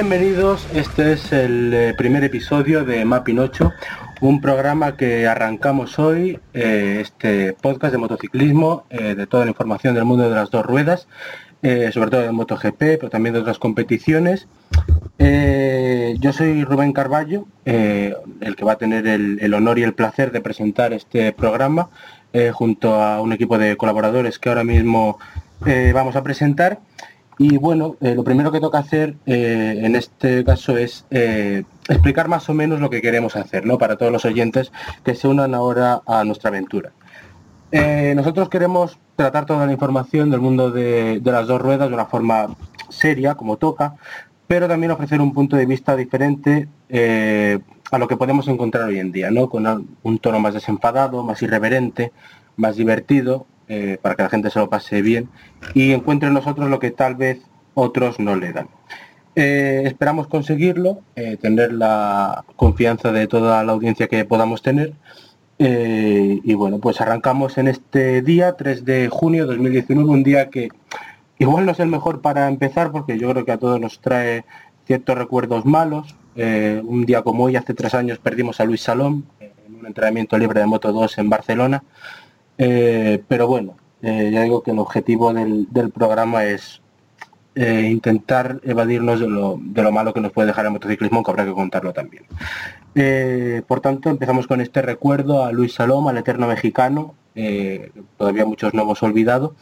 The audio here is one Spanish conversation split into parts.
Bienvenidos, este es el eh, primer episodio de Mapping 8, un programa que arrancamos hoy, eh, este podcast de motociclismo, eh, de toda la información del mundo de las dos ruedas, sobre todo del MotoGP, pero también de otras competiciones. Yo soy Rubén Carballo, el que va a tener el, honor y el placer de presentar este programa, junto a un equipo de colaboradores que ahora mismo vamos a presentar. Y bueno, eh, lo primero que toca hacer eh, en este caso es eh, explicar más o menos lo que queremos hacer, ¿no? Para todos los oyentes que se unan ahora a nuestra aventura. Nosotros queremos tratar toda la información del mundo de, de las dos ruedas de una forma seria, como toca, pero también ofrecer un punto de vista diferente a lo que podemos encontrar hoy en día, ¿no? Con un tono más desenfadado, más irreverente, más divertido, eh, para que la gente se lo pase bien y encuentre en nosotros lo que tal vez otros no le dan. Eh, esperamos conseguirlo, eh, tener la confianza de toda la audiencia que podamos tener. Y bueno, pues arrancamos en este día, 3 de junio de 2019, un día que igual no es el mejor para empezar porque yo creo que a todos nos trae ciertos recuerdos malos. Un día como hoy, hace tres años, perdimos a Luis Salom en un entrenamiento libre de Moto 2 en Barcelona. Eh, pero bueno, eh, ya digo que el objetivo del, programa es eh, intentar evadirnos de lo, malo que nos puede dejar el motociclismo, que habrá que contarlo también. Por tanto, empezamos con este recuerdo a Luis Salom, al eterno mexicano, todavía muchos no hemos olvidado,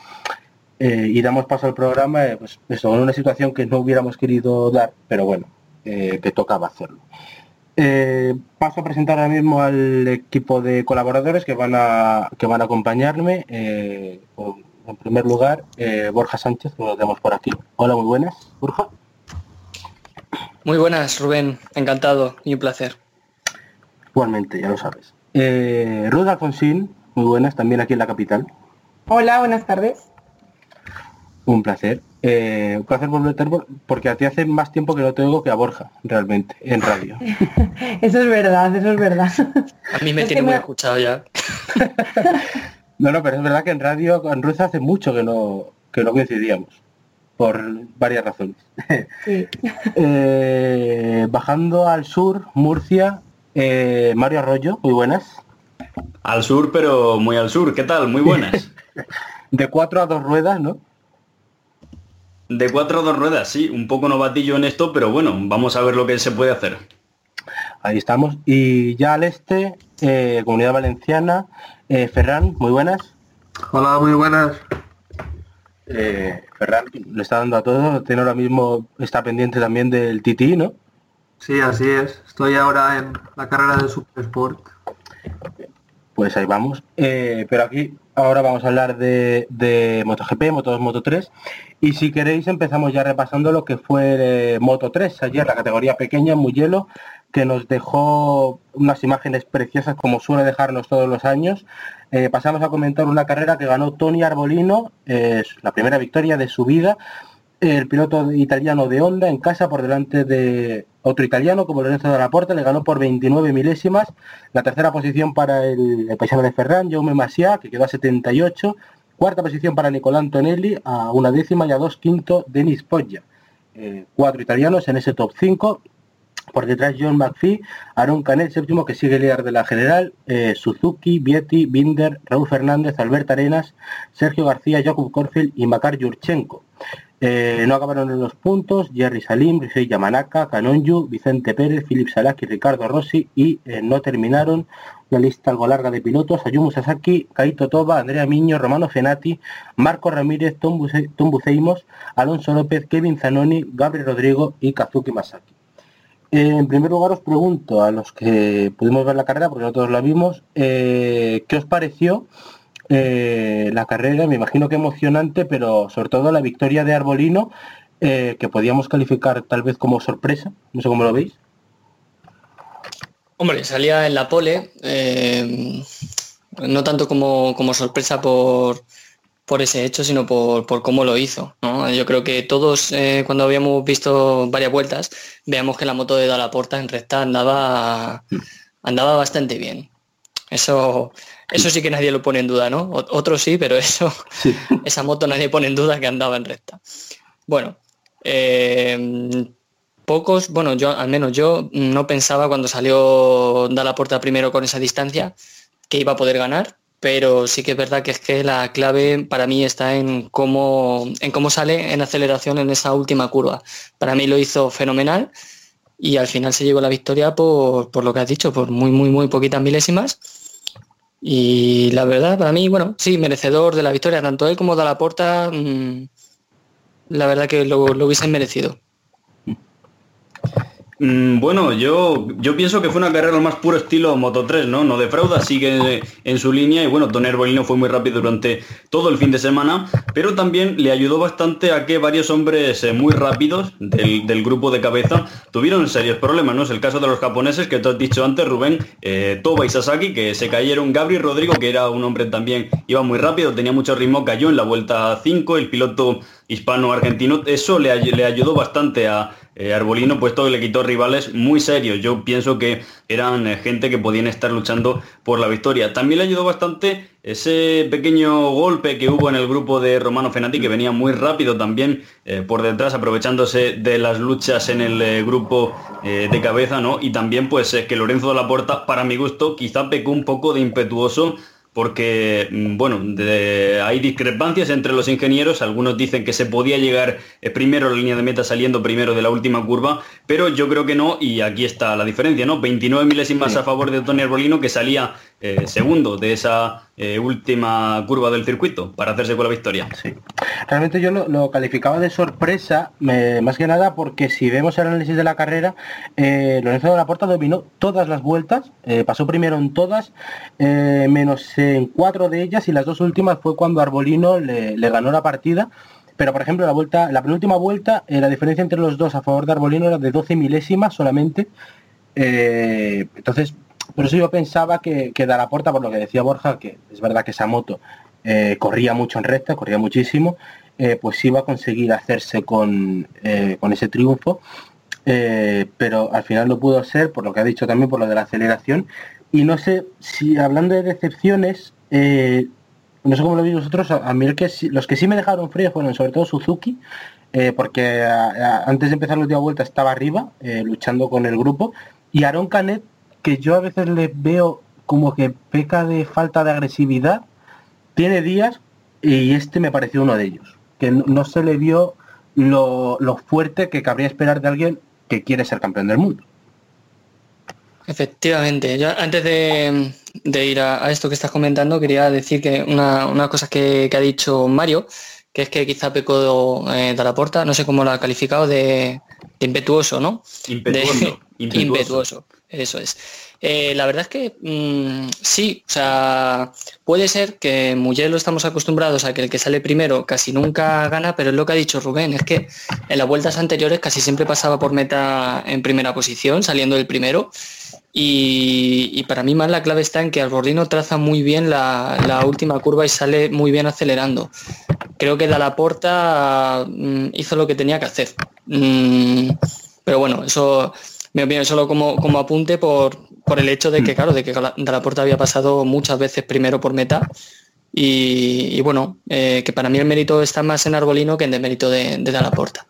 y damos paso al programa, pues eso, en una situación que no hubiéramos querido dar, pero bueno, que tocaba hacerlo. Eh, paso a presentar ahora mismo al equipo de colaboradores que van a, que van a acompañarme. eh, en primer lugar, eh, Borja Sánchez, que lo tenemos por aquí. Hola, muy buenas, Borja. Muy buenas, Rubén. Encantado y un placer. Igualmente, ya lo sabes. Eh, Ruth Alfonsín, muy buenas, también aquí en la capital. Hola, buenas tardes. Un placer. Eh, a ver, porque a ti hace más tiempo que no te oigo que a Borja, realmente, en radio. Eso es verdad, eso es verdad. A mí me Es tiene muy me- escuchado ya. No, no, pero es verdad que en radio con Ruth hace mucho que no, que no coincidíamos, por varias razones. Sí. Eh, bajando al sur, Murcia, eh, Mario Arroyo, muy buenas. Al sur, pero muy al sur. ¿Qué tal? Muy buenas. De cuatro a dos ruedas, ¿no? De cuatro a dos ruedas, sí. Un poco novatillo en esto, pero bueno, vamos a ver lo que se puede hacer. Ahí estamos. Y ya al este, eh, Comunidad Valenciana, eh, Ferran, muy buenas. Hola, muy buenas. Eh, Ferran le está dando a todo, tiene ahora mismo, está pendiente también del TTI, ¿no? Sí, así es. Estoy ahora en la carrera de Super Sport. Pues ahí vamos. Eh, pero aquí ahora vamos a hablar de, MotoGP, Moto 2, Moto 3. Y si queréis empezamos ya repasando lo que fue eh, Moto 3 ayer, la categoría pequeña, muy hielo, que nos dejó unas imágenes preciosas como suele dejarnos todos los años. Eh, pasamos a comentar una carrera que ganó Tony Arbolino, eh, la primera victoria de su vida. El piloto italiano de Honda en casa por delante de otro italiano como Lorenzo de la Porta, le ganó por 29 milésimas. La tercera posición para el, paisano de Ferran, Jaume Masia, que quedó a 78. Cuarta posición para Nicolás Antonelli, a una décima y a dos quinto Denis Poggia. Eh, cuatro italianos en ese top 5. Por detrás John McPhee, Aaron Canet, séptimo, que sigue líder de la general, eh, Suzuki, Vietti, Binder, Raúl Fernández, Albert Arenas, Sergio García, Jakub Korfel y Makar Yurchenko. Eh, no acabaron en los puntos Jerry Salim, Risei Yamanaka, Canonju, Vicente Pérez, Philip Salaki, Ricardo Rossi y eh, no terminaron la lista algo larga de pilotos Ayumu Sasaki, Kaito Toba, Andrea Miño, Romano Fenati, Marco Ramírez, Tom, Buce- Tom Buceimos, Alonso López, Kevin Zanoni, Gabriel Rodrigo y Kazuki Masaki. Eh, en primer lugar os pregunto a los que pudimos ver la carrera, porque nosotros la vimos, ¿qué os pareció eh, la carrera? Me imagino que emocionante, pero sobre todo la victoria de Arbolino, eh, que podíamos calificar tal vez como sorpresa, no sé cómo lo veis. Hombre, salía en la pole, eh, no tanto como, como sorpresa por, por ese hecho, sino por, por cómo lo hizo. ¿no? Yo creo que todos, eh, cuando habíamos visto varias vueltas, veamos que la moto de Dalaporta en recta andaba, andaba bastante bien. Eso, eso sí que nadie lo pone en duda, ¿no? Otros sí, pero eso, esa moto nadie pone en duda que andaba en recta. Bueno, eh, pocos, bueno, yo al menos yo no pensaba cuando salió Dalaporta primero con esa distancia que iba a poder ganar, pero sí que es verdad que es que la clave para mí está en cómo, en cómo sale en aceleración en esa última curva. Para mí lo hizo fenomenal y al final se llevó la victoria por, por lo que has dicho, por muy, muy, muy poquitas milésimas. Y la verdad, para mí, bueno, sí, merecedor de la victoria, tanto él como Dalaporta, mm, la verdad que lo, lo hubiesen merecido. Mm, Bueno, yo, yo pienso que fue una carrera más puro estilo Moto 3, ¿no? No defrauda, sigue en su línea y bueno, Tony Arbolino fue muy rápido durante todo el fin de semana, pero también le ayudó bastante a que varios hombres eh, muy rápidos del, del grupo de cabeza tuvieron serios problemas, ¿no? Es el caso de los japoneses que tú has dicho antes, Rubén, eh, Toba y Sasaki, que se cayeron, Gabriel Rodrigo, que era un hombre también, iba muy rápido, tenía mucho ritmo, cayó en la vuelta 5, el piloto hispano-argentino, eso le, le ayudó bastante a eh, Arbolino, puesto que le quitó rivales muy serios. Yo pienso que eran eh, gente que podían estar luchando por la victoria. También le ayudó bastante ese pequeño golpe que hubo en el grupo de Romano Fenati, que venía muy rápido también eh, por detrás, aprovechándose de las luchas en el eh, grupo de cabeza, ¿no? Y también pues que Lorenzo de la Porta, para mi gusto, quizá pecó un poco de impetuoso porque, mm, bueno, de- hay discrepancias entre los ingenieros, algunos dicen que se podía llegar eh, primero a la línea de meta saliendo primero de la última curva, pero yo creo que no, y aquí está la diferencia, ¿no? 29 milésimas a favor de Tony Arbolino, que salía eh, segundo de esa eh, última curva del circuito para hacerse con la victoria. Sí. Realmente yo lo, calificaba de sorpresa, más que nada porque si vemos el análisis de la carrera, eh, Lorenzo de la Porta dominó todas las vueltas, pasó primero en todas, menos en cuatro de ellas y las dos últimas fue cuando Arbolino le, ganó la partida. Pero por ejemplo la vuelta, la penúltima vuelta, la diferencia entre los dos a favor de Arbolino era de 12 milésimas solamente. Entonces, por eso yo pensaba que, que Dalaporta, por lo que decía Borja, que es verdad que esa moto eh, corría mucho en recta, corría muchísimo, eh, pues iba a conseguir hacerse con, eh, con ese triunfo. Eh, pero al final no pudo ser, por lo que ha dicho también, por lo de la aceleración. Y no sé si hablando de decepciones, eh, no sé cómo lo veis vosotros, a, mí el que los que sí me dejaron frío fueron sobre todo Suzuki, eh, porque antes de empezar la última vuelta estaba arriba, luchando con el grupo, y Aaron Canet, que yo a veces le veo como que peca de falta de agresividad, tiene días y este me pareció uno de ellos, que no, no se le vio lo, lo fuerte que cabría esperar de alguien que quiere ser campeón del mundo. Efectivamente, yo antes de, de ir a, a esto que estás comentando, quería decir que una, una cosa que, que ha dicho Mario, que es que quizá pecó eh, de la porta, no sé cómo lo ha calificado, de, de impetuoso, ¿no? Impetuoso, De- impetuoso. impetuoso, eso es. Eh, la verdad es que mm, sí, o sea, puede ser que en Mugello estamos acostumbrados a que el que sale primero casi nunca gana, pero es lo que ha dicho Rubén, es que en las vueltas anteriores casi siempre pasaba por meta en primera posición, saliendo del primero. Y, para mí más la clave está en que Arbolino traza muy bien la, última curva y sale muy bien acelerando. Creo que Dalaporta mm, hizo lo que tenía que hacer. Mm, pero bueno, eso mi opinión solo como, como apunte por, por el hecho de que, claro, de que Dalaporta había pasado muchas veces primero por meta. Y, y bueno, eh, que para mí el mérito está más en Arbolino que en demérito de, de Dalaporta.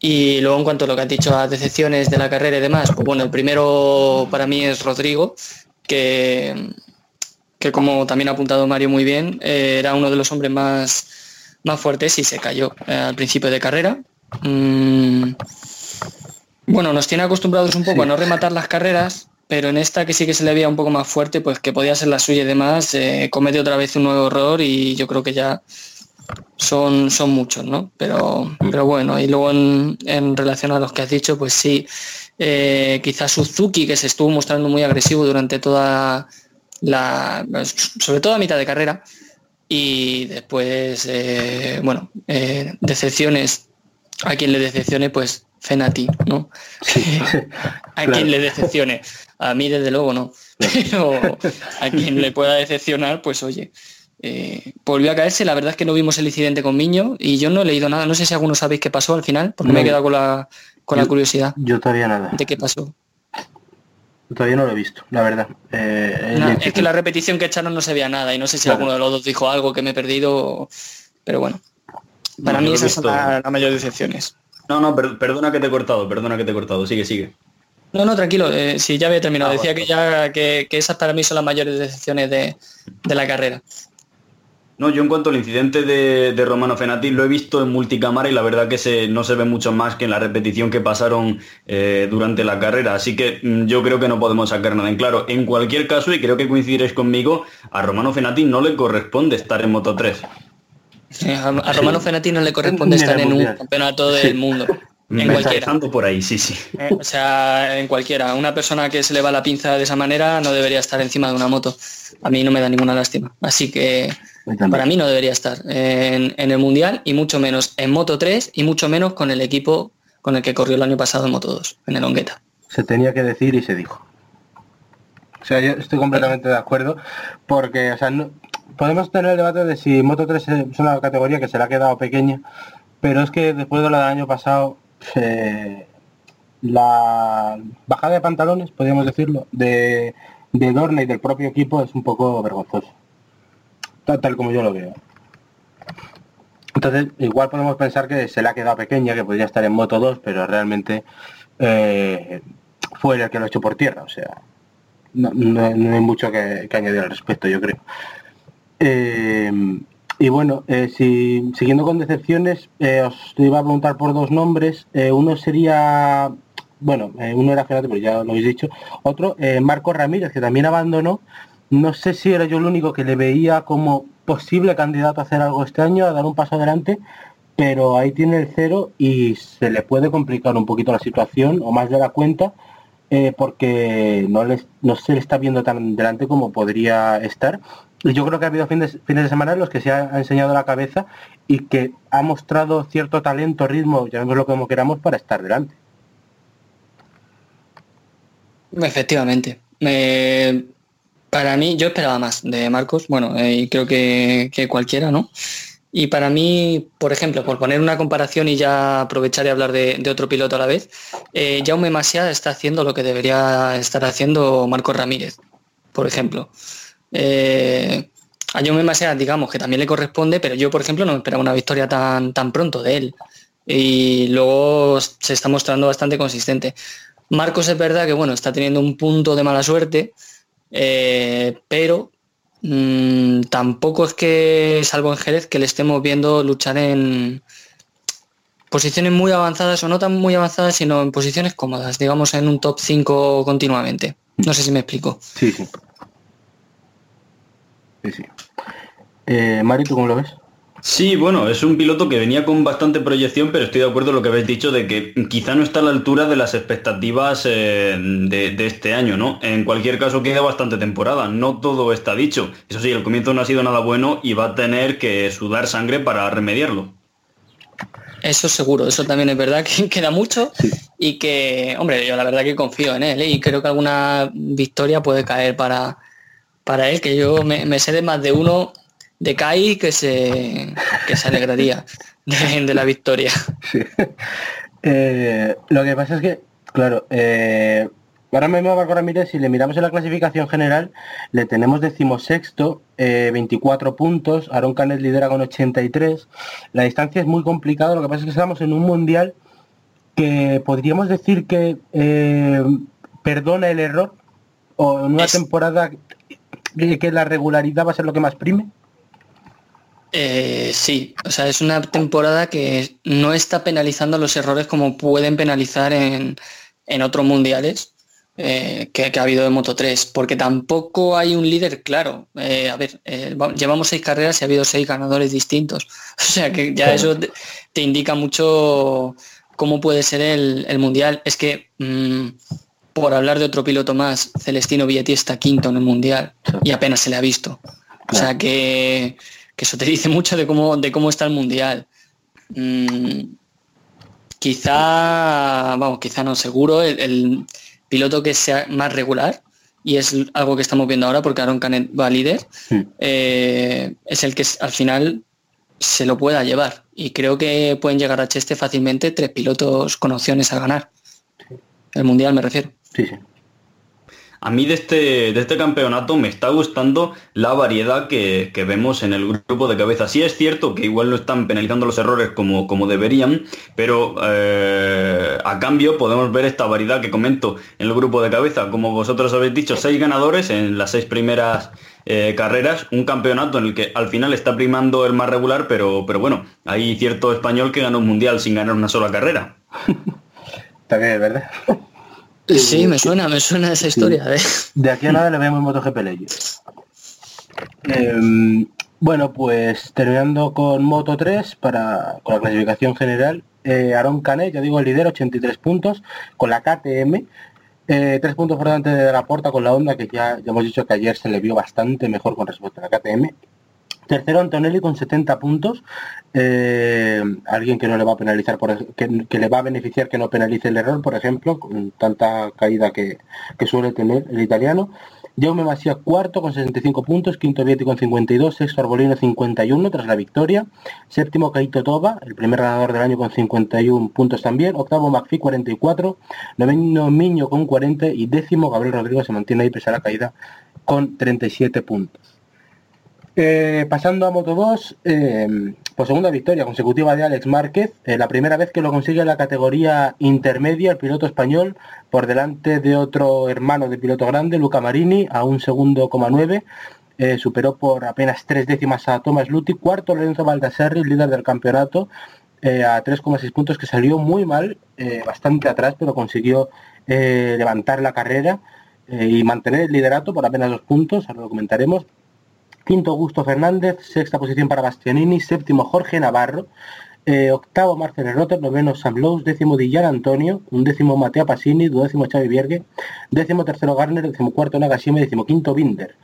Y luego en cuanto a lo que has dicho a decepciones de la carrera y demás, pues bueno, el primero para mí es Rodrigo, que, que como también ha apuntado Mario muy bien, eh, era uno de los hombres más, más fuerte sí se cayó eh, al principio de carrera. Mm, bueno, nos tiene acostumbrados un poco Sí. a no rematar las carreras, pero en esta que sí que se le veía un poco más fuerte, pues que podía ser la suya y demás, eh, comete otra vez un nuevo error y yo creo que ya son, son muchos, ¿no? Pero, pero bueno, y luego en, en relación a los que has dicho, pues sí, eh, quizás Suzuki, que se estuvo mostrando muy agresivo durante toda la, sobre todo a mitad de carrera, y después, eh, bueno, decepciones, a quien le decepcione, pues Fenati, ¿no? a Claro. quien le decepcione. A mí, desde luego, no. Pero a quien le pueda decepcionar, pues oye. eh, volvió a caerse, la verdad es que no vimos el incidente con Miño y yo no he leído nada, no sé si algunos sabéis qué pasó al final, porque me he No. quedado con la, con la curiosidad Yo todavía nada. de qué pasó. Todavía no lo he visto, la verdad. Eh, Nah, es que la repetición que echaron no se veía nada y no sé si Claro. alguno de los dos dijo algo que me he perdido, pero bueno. Para No, mí esas son visto. la- las mayores decepciones. No, no, per- perdona que te he cortado, perdona que te he cortado. Sigue, sigue. No, no, tranquilo, eh, sí, ya había terminado. Ah, Decía que ya que, que esas para mí son las mayores decepciones de, de la carrera. No, yo en cuanto al incidente de, de Romano Fenati lo he visto en multicámara y la verdad que se, no se ve mucho más que en la repetición que pasaron eh, durante la carrera. Así que mm, yo creo que no podemos sacar nada en claro. En cualquier caso, y creo que coincidiréis conmigo, a Romano Fenati no le corresponde estar en Moto 3. A, a Romano Fenati no le corresponde estar en un campeonato del mundo. En Me cualquiera. Empezando por ahí, sí, sí. Eh, o sea, en cualquiera. Una persona que se le va la pinza de esa manera no debería estar encima de una moto. A mí no me da ninguna lástima. Así que para mí no debería estar en, en el Mundial y mucho menos en Moto 3 y mucho menos con el equipo con el que corrió el año pasado en Moto 2, en el Ongueta. se tenía que decir y se dijo. O sea, yo estoy completamente de acuerdo porque, o sea, no- podemos tener el debate de si Moto 3 es una categoría que se le ha quedado pequeña, pero es que después de lo del año pasado, eh, la bajada de pantalones, podríamos decirlo, de, de Dorna y del propio equipo es un poco vergonzoso. Tal, como yo lo veo. Entonces, igual podemos pensar que se le ha quedado pequeña, que podría estar en Moto 2, pero realmente eh, fue el que lo echó por tierra. O sea, no, hay mucho que añadir al respecto, yo creo. Eh, y bueno, eh, si, siguiendo con decepciones, eh, os iba a preguntar por dos nombres. Eh, uno sería, bueno, uno era Fernando, pero ya lo habéis dicho. Otro, Marco Ramírez, que también abandonó. No sé si era yo el único que le veía como posible candidato a hacer algo este año, a dar un paso adelante, pero ahí tiene el cero y se le puede complicar un poquito la situación, o más de la cuenta, porque no, les, no se le está viendo tan delante como podría estar. Yo creo que ha habido fines, de semana en los que se ha, enseñado la cabeza y que ha mostrado cierto talento, ritmo, llamémoslo como queramos, para estar delante. Efectivamente. Me- para mí, yo esperaba más de Marcos, bueno, eh, y creo que, cualquiera, ¿no? Y para mí, por ejemplo, por poner una comparación y ya aprovechar y hablar de, otro piloto a la vez, eh, Jaume Masia está haciendo lo que debería estar haciendo Marcos Ramírez, por ejemplo. Eh, a Masia, digamos que también le corresponde, pero yo, por ejemplo, no esperaba una victoria tan, tan pronto de él. Y luego se está mostrando bastante consistente. Marcos es verdad que bueno, está teniendo un punto de mala suerte, eh, pero mm, tampoco es que, salvo en Jerez, que le estemos viendo luchar en posiciones muy avanzadas o no tan muy avanzadas, sino en posiciones cómodas, digamos en un top 5 continuamente. No sé si me explico. Sí, sí. Eh, Mari, ¿tú cómo lo ves? Sí, bueno, es un piloto que venía con bastante proyección, pero estoy de acuerdo en lo que habéis dicho de que quizá no está a la altura de las expectativas eh, de, de este año, ¿no? En cualquier caso queda bastante temporada, no todo está dicho. Eso sí, el comienzo no ha sido nada bueno y va a tener que sudar sangre para remediarlo. Eso seguro, eso también es verdad que queda mucho y que, hombre, yo la verdad que confío en él ¿eh? y creo que alguna victoria puede caer para, para él, que yo me, me sé de más de uno de Kai que se, que se alegraría de, de la victoria. Sí. Eh, lo que pasa es que, claro, eh, ahora mismo a Marco Ramírez, si le miramos en la clasificación general, le tenemos decimosexto, eh, 24 puntos, Aaron Canet lidera con 83, la distancia es muy complicada, lo que pasa es que estamos en un mundial que podríamos decir que eh, perdona el error, o en una Es- temporada que que la regularidad va a ser lo que más prime. Eh, sí, o sea, es una temporada que no está penalizando los errores como pueden penalizar en, en otros mundiales eh, que, que ha habido de Moto 3, porque tampoco hay un líder claro. Eh, a ver, eh, va- llevamos seis carreras y ha habido seis ganadores distintos. O sea que ya eso te, te indica mucho cómo puede ser el, el mundial. Es que, mm, por hablar de otro piloto más, Celestino Vietti está quinto en el mundial y apenas se le ha visto. O sea que, que eso te dice mucho de cómo, de cómo está el mundial. Mm, quizá, vamos, quizá no, seguro, el, el piloto que sea más regular, y es algo que estamos viendo ahora porque Aaron Canet va líder, Sí. eh, es el que al final se lo pueda llevar. Y creo que pueden llegar a Cheste fácilmente tres pilotos con opciones a ganar. El mundial me refiero. Sí, sí. A mí de este, de este campeonato me está gustando la variedad que, que vemos en el grupo de cabeza. Sí es cierto que igual no están penalizando los errores como, como deberían, pero eh, a cambio podemos ver esta variedad que comento en el grupo de cabeza. Como vosotros habéis dicho, seis ganadores en las seis primeras eh, carreras, un campeonato en el que al final está primando el más regular, pero, pero bueno, hay cierto español que ganó un mundial sin ganar una sola carrera. También, ¿verdad? Sí, me suena, me suena esa historia. ¿eh? De aquí a nada le vemos MotoGP Legends. Em, bueno, pues terminando con Moto 3 para con la clasificación general, eh, Aaron Canet, ya digo, el líder, 83 puntos, con la KTM, eh, tres puntos por delante de la porta con la Honda, que ya, ya hemos dicho que ayer se le vio bastante mejor con respecto a la KTM. Tercero Antonelli con 70 puntos, eh, alguien que no le va a penalizar, que, le va a beneficiar que no penalice el error, por ejemplo, con tanta caída que, que suele tener el italiano. Jaume Masia cuarto con 65 puntos, quinto Vietti con 52, sexto Arbolino 51 tras la victoria, séptimo Kaito Toba, el primer ganador del año con 51 puntos también, octavo McPhee 44, noveno Miño con 40 y décimo Gabriel Rodrigo se mantiene ahí pese a la caída con 37 puntos. Eh, pasando a Moto 2, eh, por segunda victoria consecutiva de Alex Márquez, eh, la primera vez que lo consigue en la categoría intermedia el piloto español, por delante de otro hermano de piloto grande, Luca Marini, a un segundo coma nueve, superó por apenas tres décimas a Thomas Lutti, cuarto Lorenzo Baldassarri, líder del campeonato, a 3,6 puntos, que salió muy mal, bastante atrás, pero consiguió levantar la carrera y mantener el liderato por apenas dos puntos, ahora lo comentaremos. Quinto Augusto Fernández, sexta posición para Bastianini, séptimo Jorge Navarro, eh, octavo Marcel Rotter, noveno Sam Lowe's, décimo Dillan Antonio, un décimo Mateo Pasini, duodécimo Xavi Viergue, décimo tercero Garner, décimo cuarto Nagashima. Décimo quinto Binder.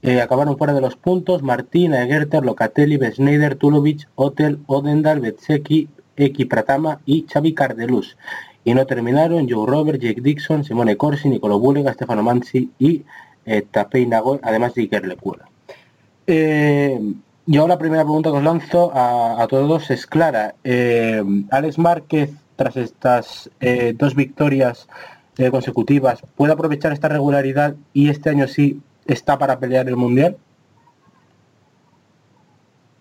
Eh, acabaron fuera de los puntos Martín, Egerter, Locatelli, Besneider, Tulovic, Hotel, Odendal, Betseki, Eki Pratama y Xavi Cardelus. Y no terminaron Joe Robert, Jake Dixon, Simone Corsi, Nicolo Bulega, Stefano Manzi y eh, Tapei Nagoy, además de Iker Lecuona. Eh, yo la primera pregunta que os lanzo a, a todos es clara. Eh, Alex Márquez, tras estas eh, dos victorias eh, consecutivas, ¿puede aprovechar esta regularidad y este año sí está para pelear el Mundial?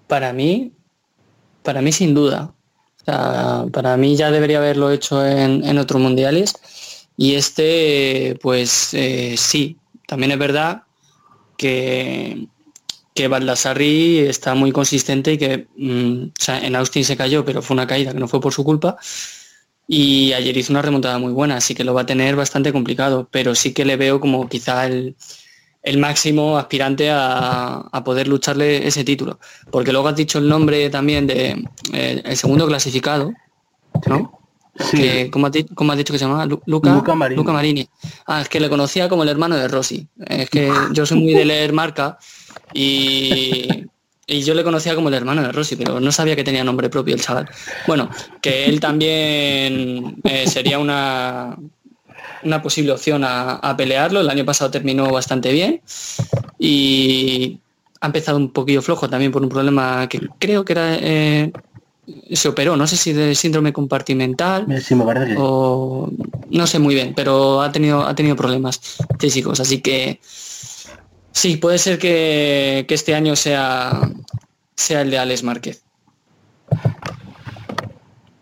Para mí, para mí sin duda. Para mí ya debería haberlo hecho en, en otros mundiales. Y este, pues sí, también es verdad que, que Baldassarri está muy consistente y que mm, o sea, en Austin se cayó, pero fue una caída que no fue por su culpa. Y ayer hizo una remontada muy buena, así que lo va a tener bastante complicado, pero sí que le veo como quizá el, el máximo aspirante a, a poder lucharle ese título. Porque luego has dicho el nombre también de eh, el segundo clasificado, ¿no? Sí, Que, ¿cómo, has di- cómo has dicho que se llamaba? Lu- Luca, Luca Marini. Marini. Ah, es que le conocía como el hermano de Rossi. Es que yo soy muy de leer marca y, y yo le conocía como el hermano de Rossi, pero no sabía que tenía nombre propio el chaval. Bueno, que él también eh, sería una, una posible opción a, a pelearlo. El año pasado terminó bastante bien y ha empezado un poquillo flojo también por un problema que creo que era... eh, se operó, no sé si de síndrome compartimental sí, o no sé muy bien, pero ha tenido, ha tenido problemas físicos, así que sí, puede ser que, que este año sea, sea el de Alex Márquez.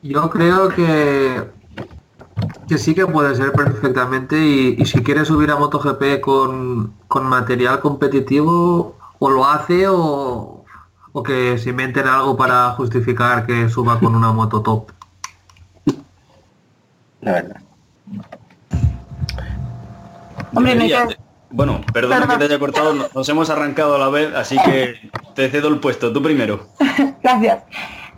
Yo creo que, que sí que puede ser perfectamente y, y si quiere subir a MotoGP con, con material competitivo o lo hace o, o que se inventen algo para justificar que suba con una moto top. La verdad. Hombre, no hay Debería- que- Bueno, perdona que te haya cortado, no- nos hemos arrancado a la vez, así que te cedo el puesto, tú primero. Gracias.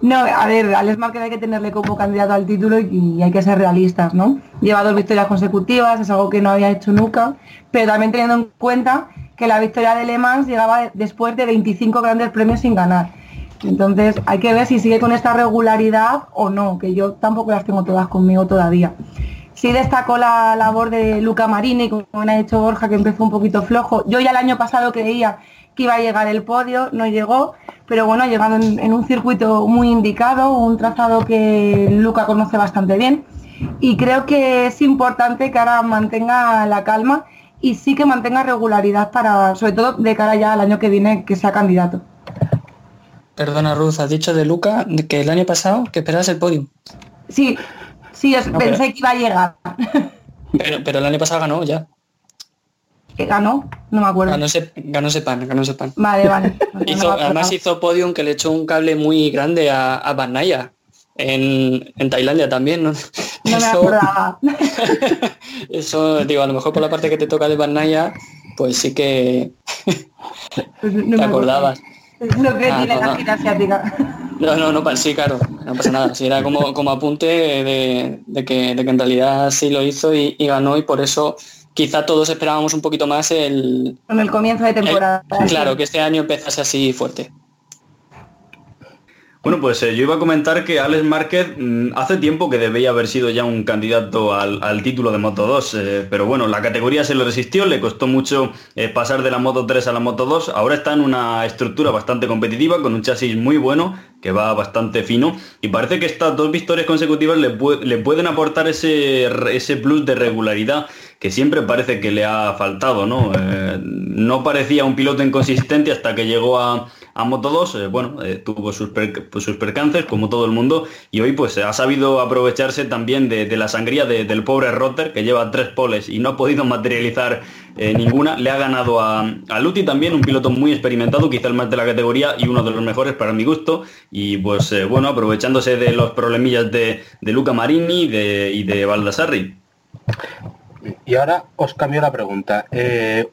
No, a ver, Alex Márquez hay que tenerle como candidato al título y hay que ser realistas, ¿no? Lleva dos victorias consecutivas, es algo que no había hecho nunca, pero también teniendo en cuenta que la victoria de Le Mans llegaba después de 25 grandes premios sin ganar. Entonces hay que ver si sigue con esta regularidad o no, que yo tampoco las tengo todas conmigo todavía. Sí destacó la labor de Luca Marini, como ha dicho Borja, que empezó un poquito flojo. Yo ya el año pasado creía que iba a llegar el podio, no llegó, pero bueno, ha llegado en, en un circuito muy indicado, un trazado que Luca conoce bastante bien. Y creo que es importante que ahora mantenga la calma y sí que mantenga regularidad para, sobre todo de cara ya al año que viene, que sea candidato. Perdona, Ruth, has dicho de Luca que el año pasado que esperabas el podio. Sí, sí, No, pensé pero- que iba a llegar. Pero, pero el año pasado ganó ya. ¿Que ganó? No me acuerdo. Ganó, ese, ganó Sepan, ganó Sepan. Vale, vale. Hizo, además hizo podium que le echó un cable muy grande a, a. En, en Tailandia también, ¿no? No me Eso- acordaba. Eso, digo, a lo mejor por la parte que te toca de Van Naya, pues sí que Pues no te acordabas. Es lo que Ah, tiene no, la gira asiática. No, no, no, sí, claro, no pasa nada. Sí, era como, como apunte de, de que, de que en realidad sí lo hizo y, y ganó y por eso quizá todos esperábamos un poquito más el... Con el comienzo de el- temporada. claro, que este año empezase así fuerte. Bueno, pues eh, yo iba a comentar que Alex Márquez mm, hace tiempo que debía haber sido ya un candidato al, al título de Moto 2, eh, pero bueno, la categoría se lo resistió, le costó mucho eh, pasar de la Moto 3 a la Moto 2, ahora está en una estructura bastante competitiva, con un chasis muy bueno, que va bastante fino, y parece que estas dos victorias consecutivas le, le pueden aportar ese, ese plus de regularidad que siempre parece que le ha faltado, ¿no? No parecía un piloto inconsistente hasta que llegó a, a Moto 2, eh, bueno, eh, tuvo sus, pues, sus percances, como todo el mundo, y hoy pues ha sabido aprovecharse también de, de la sangría de- del pobre Rotter, que lleva tres poles y no ha podido materializar eh, ninguna. Le ha ganado a, a Luti también, un piloto muy experimentado, quizá el más de la categoría y uno de los mejores para mi gusto, y pues bueno, aprovechándose de los problemillas de, de Luca Marini y de, y de Baldassarri. Y ahora os cambio la pregunta.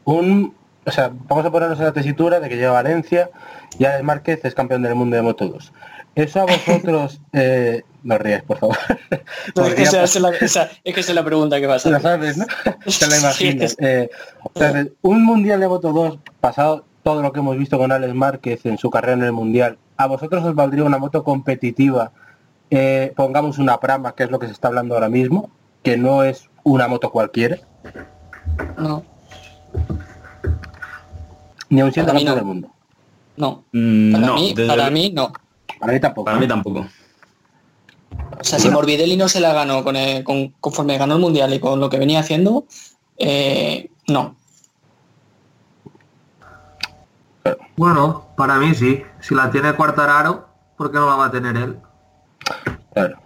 Un, o sea, vamos a ponernos en la tesitura de que llega Valencia y Alex Márquez es campeón del mundo de Moto 2. Eso a vosotros, eh, no ríes, por favor. No, es, que esa, es la, esa- es que esa es la pregunta que vas a hacer. sabes, ¿no? Te lo imaginas. Eh, un mundial de Moto 2, pasado todo lo que hemos visto con Alex Márquez en su carrera en el mundial, ¿a vosotros os valdría una moto competitiva? eh, pongamos una Prama, que es lo que se está hablando ahora mismo, que no es una moto cualquiera, No, ni aun siendo campeón no. del mundo. no. Mm, Para, no, mí, desde para lu- mí no. Para mí tampoco. para mí tampoco. O sea, si Morbidelli no se la ganó con el- con- conforme ganó el Mundial y con lo que venía haciendo, eh, no. Bueno, para mí sí. Si la tiene Cuartararo, ¿por qué no la va a tener él? Claro.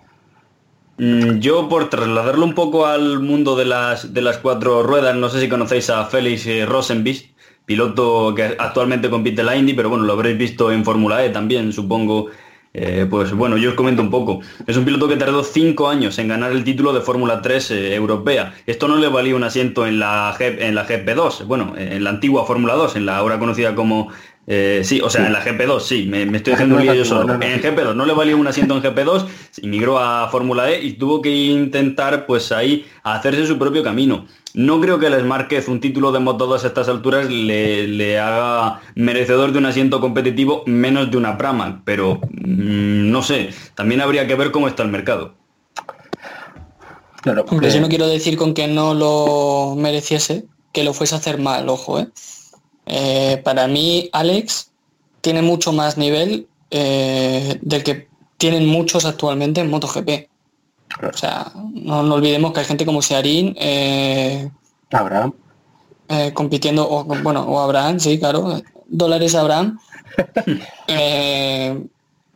Mm, Yo por trasladarlo un poco al mundo de las, de las cuatro ruedas, no sé si conocéis a Félix eh, Rosenbis, piloto que actualmente compite en la Indy, pero bueno, lo habréis visto en Fórmula E también, supongo. Eh, pues bueno, yo os comento un poco. Es un piloto que tardó cinco años en ganar el título de Fórmula 3 eh, europea. Esto no le valía un asiento en la, en la GP2, bueno, en la antigua Fórmula 2, en la ahora conocida como... eh, sí, o sea, en la GP2, sí, me, me estoy La haciendo un GP2 lío yo solo. no, no. En GP2 no le valía un asiento en GP2, emigró a Fórmula E y tuvo que intentar pues ahí hacerse su propio camino. No creo que el Márquez un título de Moto 2 a estas alturas le, le haga merecedor de un asiento competitivo menos de una Pramac, pero mm, no sé, también habría que ver cómo está el mercado. Claro, Hombre, eh, yo no quiero decir con que no lo mereciese, que lo fuese a hacer mal, ojo, ¿eh? Eh, para mí, Alex tiene mucho más nivel eh, del que tienen muchos actualmente en MotoGP. O sea, no, no olvidemos que hay gente como Searín eh, Abraham. eh, compitiendo, o, bueno, o Abraham, sí, claro, dólares Abraham,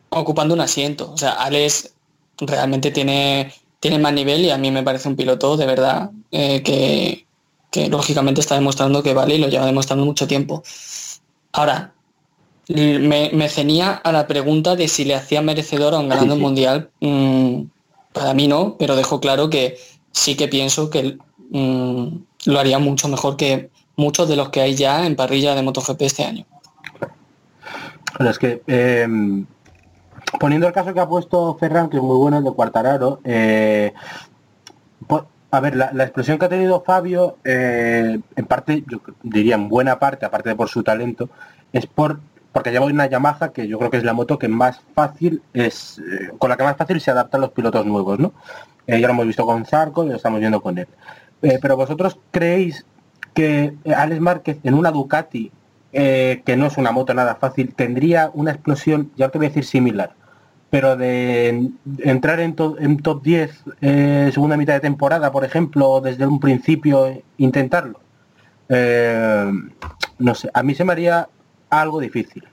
ocupando un asiento. O sea, Alex realmente tiene, tiene más nivel y a mí me parece un piloto de verdad que, que lógicamente está demostrando que vale y lo lleva demostrando mucho tiempo. Ahora, me, me ceñía a la pregunta de si le hacía merecedor a un ganador Sí, sí. mundial. Mm, para mí no, pero dejo claro que sí que pienso que mm, lo haría mucho mejor que muchos de los que hay ya en parrilla de MotoGP este año. Bueno, es que eh, poniendo el caso que ha puesto Ferran, que es muy bueno, el de Cuartararo, eh, a ver, la, la expresión que ha tenido Fabio, eh, en parte, yo diría en buena parte, aparte de por su talento, es por porque lleva una Yamaha que yo creo que es la moto que más fácil es, eh, con la que más fácil se adaptan los pilotos nuevos, ¿no? Eh, ya lo hemos visto con Zarco y lo estamos viendo con él. Pero vosotros creéis que Alex Márquez en una Ducati, que no es una moto nada fácil, tendría una explosión, ya te voy a decir similar, pero de en- entrar en, to- en top 10 eh, segunda mitad de temporada, por ejemplo, desde un principio eh, intentarlo. Eh, no sé, a mí se me haría algo difícil.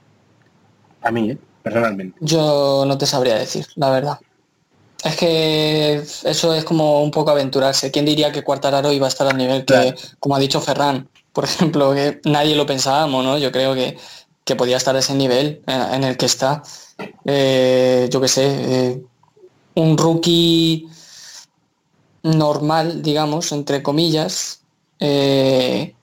A mí, eh, personalmente. Yo no te sabría decir, la verdad. Es que eso es como un poco aventurarse. ¿Quién diría que Cuartararo iba a estar al nivel que, como ha dicho Ferran, por ejemplo, que nadie lo pensábamos, ¿no? Yo creo que, que podía estar a ese nivel en el que está. Eh, yo qué sé, eh, un rookie normal, digamos, entre comillas, eh,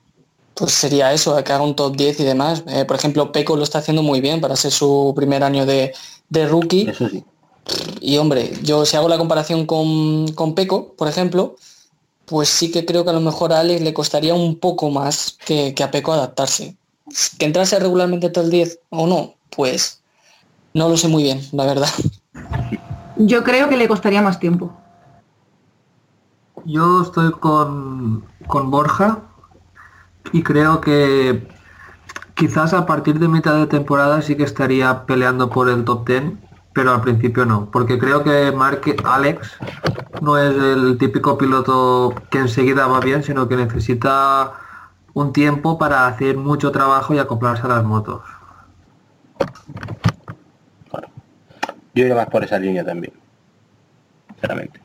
pues sería eso, que haga un top 10 y demás. Por ejemplo, Peco lo está haciendo muy bien para ser su primer año de, de rookie. Sí. Y hombre, yo si hago la comparación con, con Peco, por ejemplo, pues sí que creo que a lo mejor a Alex le costaría un poco más que, que a Peco adaptarse. Que entrase regularmente top 10 o no, pues no lo sé muy bien, la verdad. Yo creo que le costaría más tiempo. Yo estoy con, con Borja y creo que quizás a partir de mitad de temporada sí que estaría peleando por el top 10, pero al principio no, porque creo que Marque, Alex no es el típico piloto que enseguida va bien, sino que necesita un tiempo para hacer mucho trabajo y acoplarse a las motos. Yo iría más por esa línea también. Sinceramente.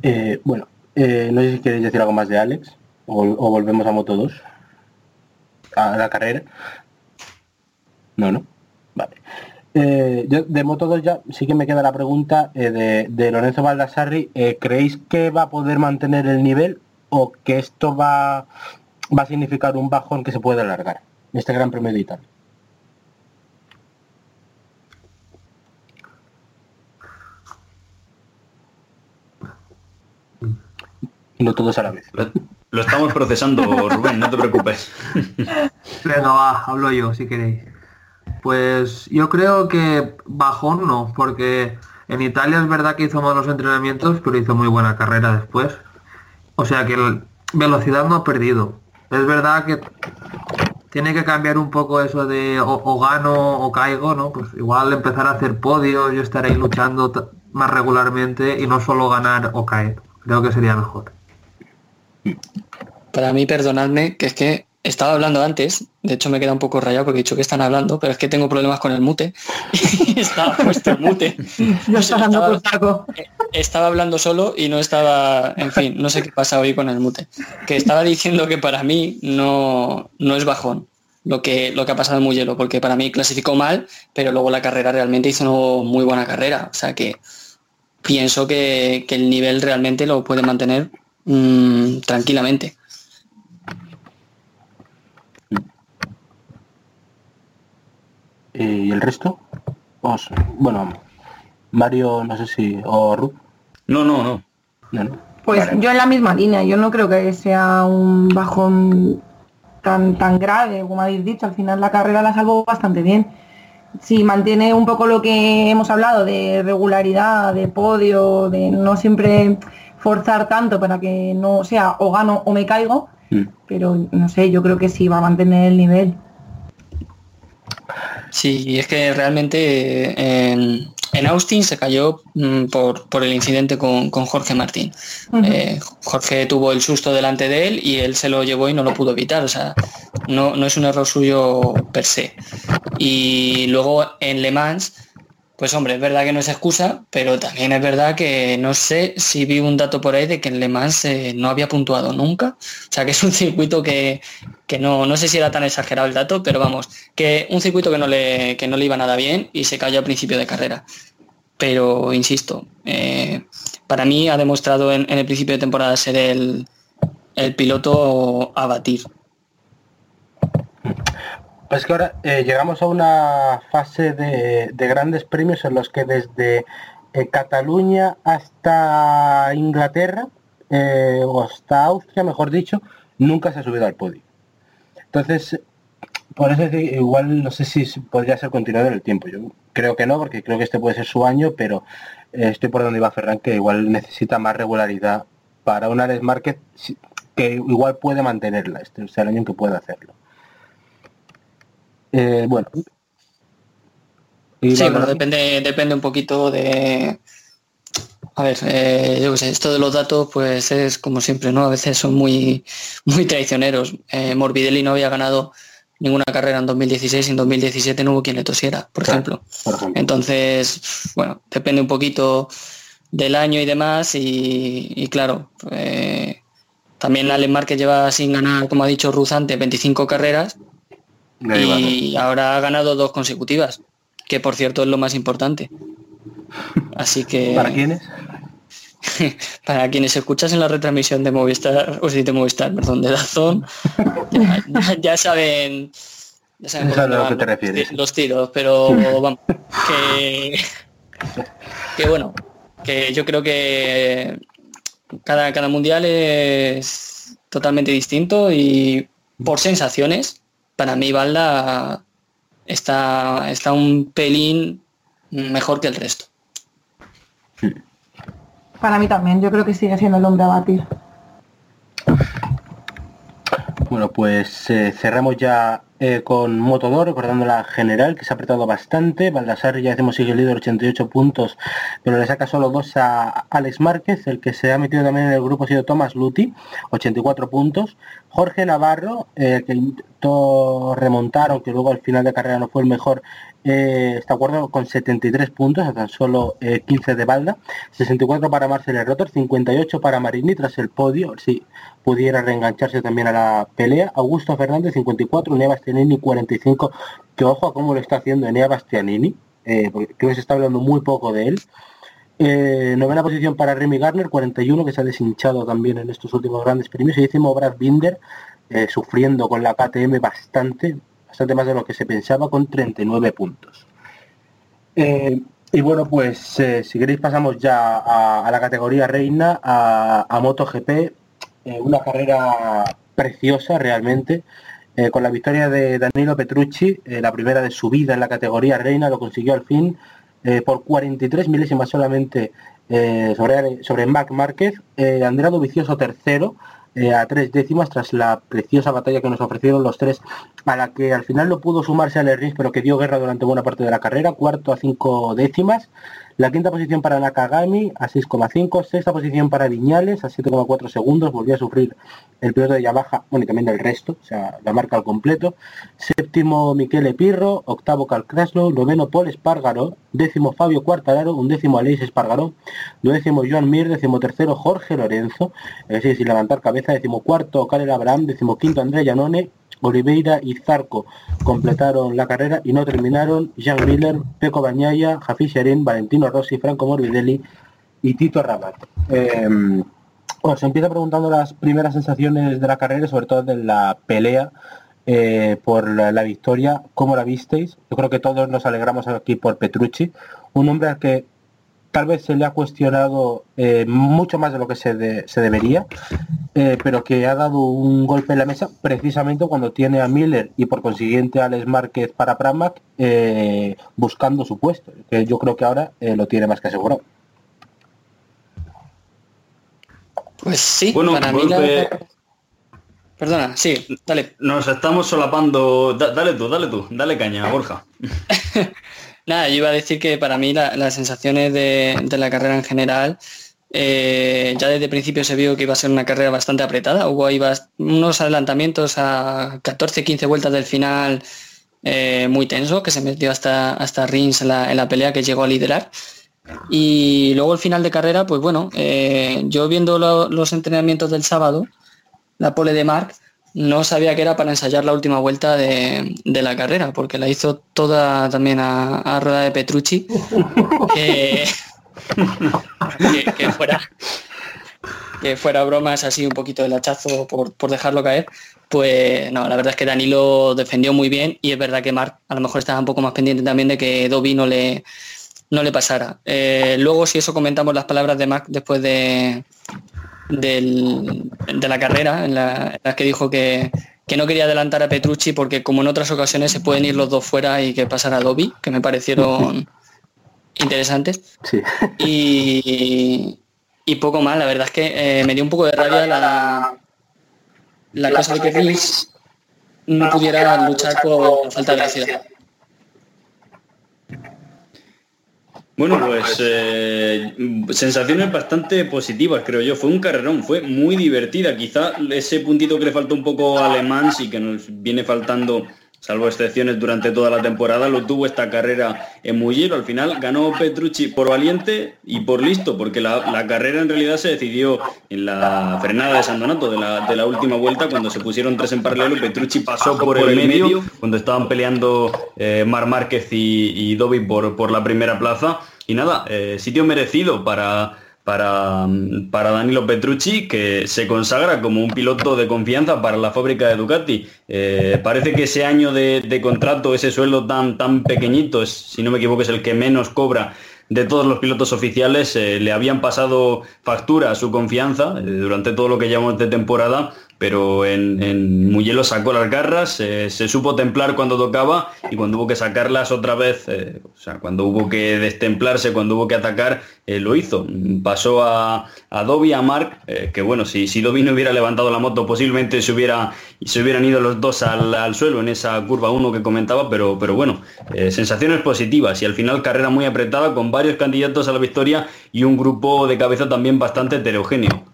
Eh, bueno, eh, no sé si queréis decir algo más de Alex o, volvemos a Moto 2. A la carrera. No, no. Vale. Eh, yo de Moto 2 ya sí que me queda la pregunta de, Lorenzo Baldassarri. ¿Creéis que va a poder mantener el nivel o que esto va, va a significar un bajón que se puede alargar? Este Gran Premio de Italia. Y no todos a la vez. Lo, lo estamos procesando, Rubén, no te preocupes. Venga, va, hablo yo si queréis. Pues yo creo que bajón no, porque en Italia es verdad que hizo malos entrenamientos, pero hizo muy buena carrera después. O sea que el- velocidad no ha perdido. Es verdad que tiene que cambiar un poco eso de o, o gano o caigo, ¿no? Pues igual empezar a hacer podios y estar ahí luchando más regularmente y no solo ganar o caer. Creo que sería mejor. Para mí, perdonadme, que es que estaba hablando antes, de hecho me queda un poco rayado porque he dicho que están hablando, pero es que tengo problemas con el mute. estaba puesto el mute. Dando Estaba- hablando solo y no estaba, en fin, no sé qué pasa hoy con el mute. Que estaba diciendo que para mí no, no es bajón lo que, lo que ha pasado en Mugello, porque para mí clasificó mal, pero luego la carrera realmente hizo una muy buena carrera. O sea que pienso que, que el nivel realmente lo puede mantener mm, tranquilamente. Eh, ¿Y el resto? Os- bueno, Mario, no sé si... O Ru. No, no, no. No, no. Pues Vale. yo en la misma línea, yo no creo que sea un bajón tan tan grave, como habéis dicho, al final la carrera la salvó bastante bien. Si mantiene un poco lo que hemos hablado de regularidad, de podio, de no siempre forzar tanto para que no sea o gano o me caigo, Mm. pero no sé, yo creo que sí va a mantener el nivel. Sí, es que realmente eh, en, en Austin se cayó mm, por, por el incidente con, con Jorge Martín. Eh, Jorge tuvo el susto delante de él y él se lo llevó y no lo pudo evitar. O sea, no, no es un error suyo per se. Y luego en Le Mans pues hombre, es verdad que no es excusa, pero también es verdad que no sé si vi un dato por ahí de que en Le Mans eh, no había puntuado nunca. O sea, que es un circuito que, que no, no sé si era tan exagerado el dato, pero vamos, que un circuito que no le, que no le iba nada bien y se cayó a principio de carrera. Pero, insisto, eh, para mí ha demostrado en, en el principio de temporada ser el, el piloto a batir. Pues que ahora eh, llegamos a una fase de, de grandes premios en los que desde eh, Cataluña hasta Inglaterra, eh, o hasta Austria, mejor dicho, nunca se ha subido al podio. Entonces, por eso decir, igual no sé si podría ser continuado en el tiempo. Yo creo que no, porque creo que este puede ser su año, pero estoy por donde iba Ferran, que igual necesita más regularidad para una Alex Márquez que igual puede mantenerla. Este es el año en que puede hacerlo. Eh, bueno. Y Sí, bueno, depende, depende un poquito de... A ver, eh, yo qué sé, esto de los datos pues es como siempre, ¿no? A veces son muy, muy traicioneros. Eh, Morbidelli no había ganado ninguna carrera en 2016 y en 2017 no hubo quien le tosiera, por Claro. ejemplo. por ejemplo. Entonces, bueno, depende un poquito del año y demás y, y claro, eh, también Alex Márquez lleva sin ganar, como ha dicho Ruzante, 25 carreras. Y ahora ha ganado dos consecutivas, que por cierto es lo más importante. Así que ¿Para quiénes? para quienes escuchas en la retransmisión de Movistar, o sí, de Movistar, perdón, de Dazón, ya, ya- ya saben, ya saben lo que te refieres. ti- los tiros, pero vamos, que, que bueno, que yo creo que cada, cada mundial es totalmente distinto y por sensaciones, para mí Valda está, está un pelín mejor que el resto. Para mí también, yo creo que sigue siendo el hombre a batir. Bueno, pues eh, cerramos ya eh, con Moto2, recordando la general, que se ha apretado bastante. Baldassar ya decimos sigue líder, 88 puntos, pero le saca solo dos a Alex Márquez. El que se ha metido también en el grupo ha sido Tomás Luti, 84 puntos. Jorge Navarro, que intentó remontar, aunque luego al final de carrera no fue el mejor, eh, está acuerdo con 73 puntos, a tan solo eh, 15 de balda. 64 para Marcel Rotor, 58 para Marini tras el podio, si pudiera reengancharse también a la pelea. Augusto Fernández 54, Enea Bastianini 45, que ojo a cómo lo está haciendo Enea Bastianini, eh, porque creo que se está hablando muy poco de él. Eh, novena posición para Remy Garner, 41, que se ha deshinchado también en estos últimos grandes premios. Y décimo Brad Binder, eh, sufriendo con la KTM bastante, bastante más de lo que se pensaba, con 39 puntos. Eh, y bueno, pues eh, si queréis pasamos ya a, la categoría reina, a, a MotoGP, eh, una carrera preciosa realmente, con la victoria de Danilo Petrucci, la primera de su vida en la categoría reina, lo consiguió al fin por 43 milésimas solamente sobre, sobre Mac Márquez, eh, Andrado Vicioso tercero, eh, a tres décimas tras la preciosa batalla que nos ofrecieron los tres, a la que al final no pudo sumarse al Rins, pero que dio guerra durante buena parte de la carrera, cuarto a cinco décimas. La quinta posición para Nakagami a 6,5, sexta posición para Viñales a 7,4 segundos, volvió a sufrir el piloto de Yamaha, bueno y también del resto, o sea, la marca al completo. Séptimo Michele Pirro, octavo Cal Kraslow, noveno Paul Espargaró, décimo Fabio Quartararo, undécimo Aleix Espargaró, duodécimo Joan Mir, décimo tercero Jorge Lorenzo, es decir, sin levantar cabeza, décimo cuarto Karel Abraham, décimo quinto Andrea Janone, Oliveira y Zarco completaron la carrera y no terminaron Jean Miller, Peco Bañaya, Jafi Sherin, Valentino Rossi, Franco Morbidelli y Tito Rabat. Eh, bueno, empieza preguntando las primeras sensaciones de la carrera, sobre todo de la pelea eh, por la, la victoria. ¿Cómo la visteis? Yo creo que todos nos alegramos aquí por Petrucci, un hombre al que tal vez se le ha cuestionado eh, mucho más de lo que se, de- se debería, eh, pero que ha dado un golpe en la mesa precisamente cuando tiene a Miller y por consiguiente a Alex Márquez para Pramac eh, buscando su puesto, que yo creo que ahora eh, lo tiene más que asegurado. Pues sí, Bueno, para mí la... Perdona, sí, dale. Nos estamos solapando. Da- dale tú, dale tú, dale caña, Borja. Nada, yo iba a decir que para mí la- las sensaciones de, de la carrera en general, eh, ya desde el principio se vio que iba a ser una carrera bastante apretada. Hubo ahí unos adelantamientos a 14, 15 vueltas del final eh, muy tenso, que se metió hasta, hasta Rins en la, pelea, que llegó a liderar. Y luego el final de carrera, pues bueno, eh, yo viendo lo- los entrenamientos del sábado, la pole de Mark, no sabía que era para ensayar la última vuelta de, de la carrera, porque la hizo toda también a, a rueda de Petrucci. que, que- que fuera que fuera bromas así un poquito del hachazo por, por dejarlo caer, pues no, la verdad es que Danilo defendió muy bien y es verdad que Mark a lo mejor estaba un poco más pendiente también de que Dobby no le, no le pasara. Eh, luego si eso comentamos las palabras de Mark después de, del- de la carrera, en, la- las que dijo que, que no quería adelantar a Petrucci porque como en otras ocasiones se pueden ir los dos fuera y que pasara Dobby, que me parecieron interesantes. Sí. Y, y poco más, la verdad es que eh, me dio un poco de rabia la, la cosa de que Rins no pudiera luchar por falta de velocidad. Bueno, pues eh, sensaciones bastante positivas, creo yo. Fue un carrerón, fue muy divertida. Quizá ese puntito que le faltó un poco a Alemán y que nos viene faltando, salvo excepciones durante toda la temporada, lo tuvo esta carrera en Mugello. Al final ganó Petrucci por valiente y por listo, porque la, la carrera en realidad se decidió en la frenada de San Donato de la, de la última vuelta, cuando se pusieron tres en paralelo. Petrucci pasó por el medio, cuando estaban peleando eh, Mar Márquez y, y Dobby por, por la primera plaza. Y nada, eh, sitio merecido para, para, mm, para Danilo Petrucci, que se consagra como un piloto de confianza para la fábrica de Ducati. Eh, parece que ese año de, de contrato, ese sueldo tan, tan pequeñito, es, si no me equivoco, es el que menos cobra de todos los pilotos oficiales, eh, le habían pasado factura a su confianza eh, durante todo lo que llevamos de temporada, pero en, en sacó las garras, se supo templar cuando tocaba y cuando hubo que sacarlas otra vez, eh, o sea, cuando hubo que destemplarse, cuando hubo que atacar, eh, lo hizo. Pasó a, a Dobby, a Mark, eh, que bueno, si, si Dobby no hubiera levantado la moto, posiblemente se, hubiera, se hubieran ido los dos al, suelo en esa curva 1 que comentaba, pero, pero bueno, sensaciones positivas y al final carrera muy apretada con varios candidatos a la victoria y un grupo de cabeza también bastante heterogéneo.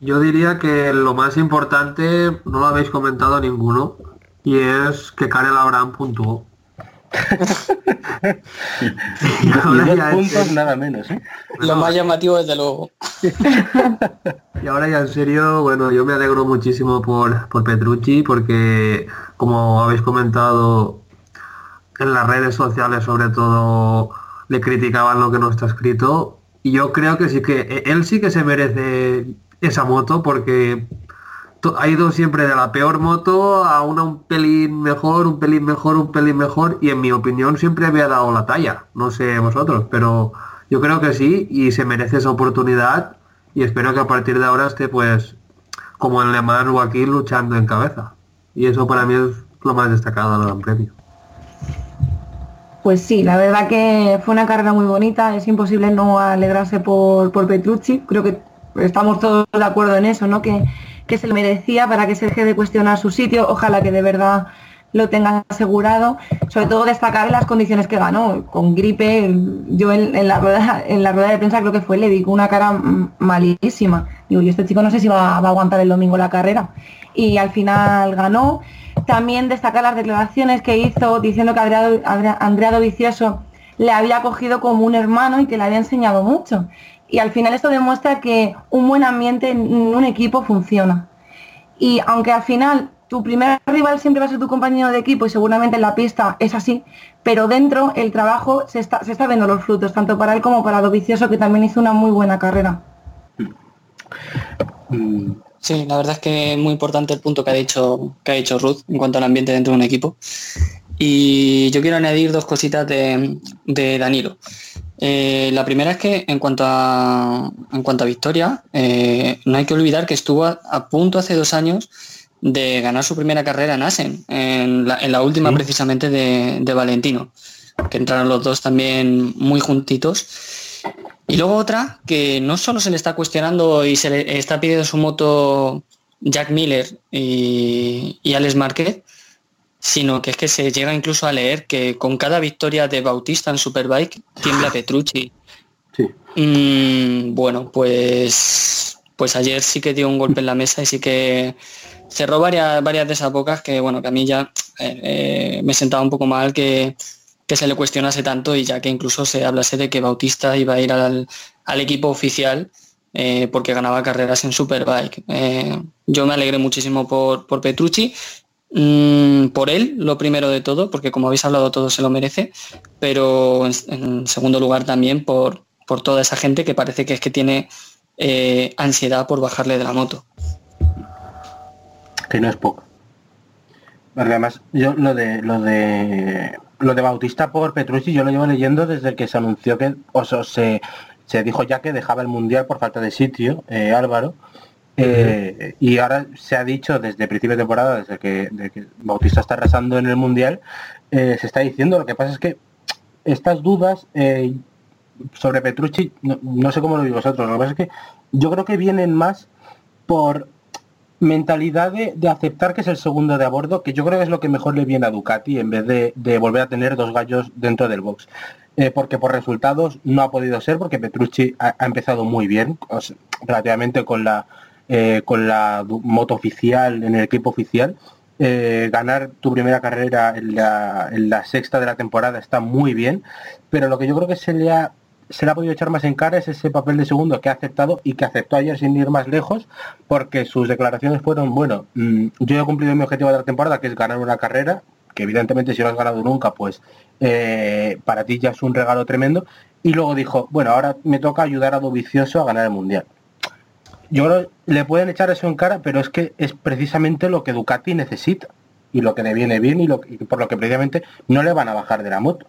Yo diría que lo más importante no lo habéis comentado ninguno y es que Karel Abraham puntuó. y, Y ahora ya en puntos nada menos, ¿eh? Lo más llamativo desde luego. y ahora ya en serio, bueno, yo me alegro muchísimo por, por Petrucci porque como habéis comentado en las redes sociales sobre todo le criticaban lo que no está escrito y yo creo que sí que e- él sí que se merece esa moto porque ha ido siempre de la peor moto a una un pelín mejor, un pelín mejor, un pelín mejor y en mi opinión siempre había dado la talla, no sé vosotros, pero yo creo que sí y se merece esa oportunidad y espero que a partir de ahora esté pues como en Le Mans o aquí luchando en cabeza y eso para mí es lo más destacado del Gran Premio. Pues sí, la verdad que fue una carrera muy bonita, es imposible no alegrarse por, por Petrucci, creo que estamos todos de acuerdo en eso, ¿no? Que, que se lo merecía para que se deje de cuestionar su sitio, ojalá que de verdad lo tenga asegurado, sobre todo destacar las condiciones que ganó, con gripe, yo en, la, rueda, en la rueda de prensa creo que fue, le di con una cara malísima, digo, y este chico no sé si va, a aguantar el domingo la carrera, y al final ganó, también destacar las declaraciones que hizo diciendo que Adriano, Adria- Andrea Dovizioso le había cogido como un hermano y que le había enseñado mucho. Y al final esto demuestra que un buen ambiente en un equipo funciona. Y aunque al final tu primer rival siempre va a ser tu compañero de equipo y seguramente en la pista es así, pero dentro el trabajo se está, se está viendo los frutos, tanto para él como para Dovizioso, que también hizo una muy buena carrera. Sí, la verdad es que es muy importante el punto que ha dicho, que ha dicho Ruth en cuanto al ambiente dentro de un equipo. Y yo quiero añadir dos cositas de, de Danilo. Eh, la primera es que en cuanto a, en cuanto a victoria, eh, no hay que olvidar que estuvo a, a punto hace dos años de ganar su primera carrera en Asen, en la, en la última precisamente de, de Valentino, que entraron los dos también muy juntitos. Y luego otra, que no solo se le está cuestionando y se le está pidiendo su moto Jack Miller y, y Alex Márquez, sino que es que se llega incluso a leer que con cada victoria de Bautista en Superbike tiembla Petrucci. sí. Mm, bueno, pues pues ayer sí que dio un golpe en la mesa y sí que cerró varias, varias de esas bocas que, bueno, que a mí ya eh, eh, me sentaba un poco mal que, que se le cuestionase tanto y ya que incluso se hablase de que Bautista iba a ir al, al equipo oficial eh, porque ganaba carreras en Superbike. Eh, yo me alegré muchísimo por, por Petrucci, mm, por él, lo primero de todo, porque como habéis hablado todo se lo merece, pero en, segundo lugar también por, por, toda esa gente que parece que es que tiene eh, ansiedad por bajarle de la moto. Que no es poco. Además, yo lo de lo de lo de Bautista por Petrucci yo lo llevo leyendo desde que se anunció que o se se dijo ya que dejaba el mundial por falta de sitio, eh, Álvaro. Eh, y ahora se ha dicho desde principio de temporada, desde que, de Bautista está arrasando en el mundial, eh, se está diciendo. Lo que pasa es que estas dudas eh, sobre Petrucci, no, no sé cómo lo digo vosotros, lo que pasa es que yo creo que vienen más por mentalidad de, aceptar que es el segundo de a bordo, que yo creo que es lo que mejor le viene a Ducati en vez de, volver a tener dos gallos dentro del box. Porque por resultados no ha podido ser, porque Petrucci ha, empezado muy bien, relativamente con la eh, con la moto oficial, en el equipo oficial. Eh, ganar tu primera carrera en la, en la sexta de la temporada está muy bien, pero lo que yo creo que se le ha se le ha podido echar más en cara es ese papel de segundo que ha aceptado y que aceptó ayer sin ir más lejos, porque sus declaraciones fueron, bueno, mm, yo he cumplido mi objetivo de la temporada, que es ganar una carrera, que evidentemente si no has ganado nunca, pues eh, para ti ya es un regalo tremendo. Y luego dijo, bueno, ahora me toca ayudar a Dovicioso a ganar el Mundial. Yo creo le pueden echar eso en cara, pero es que es precisamente lo que Ducati necesita y lo que le viene bien y, lo, y por lo que precisamente no le van a bajar de la moto.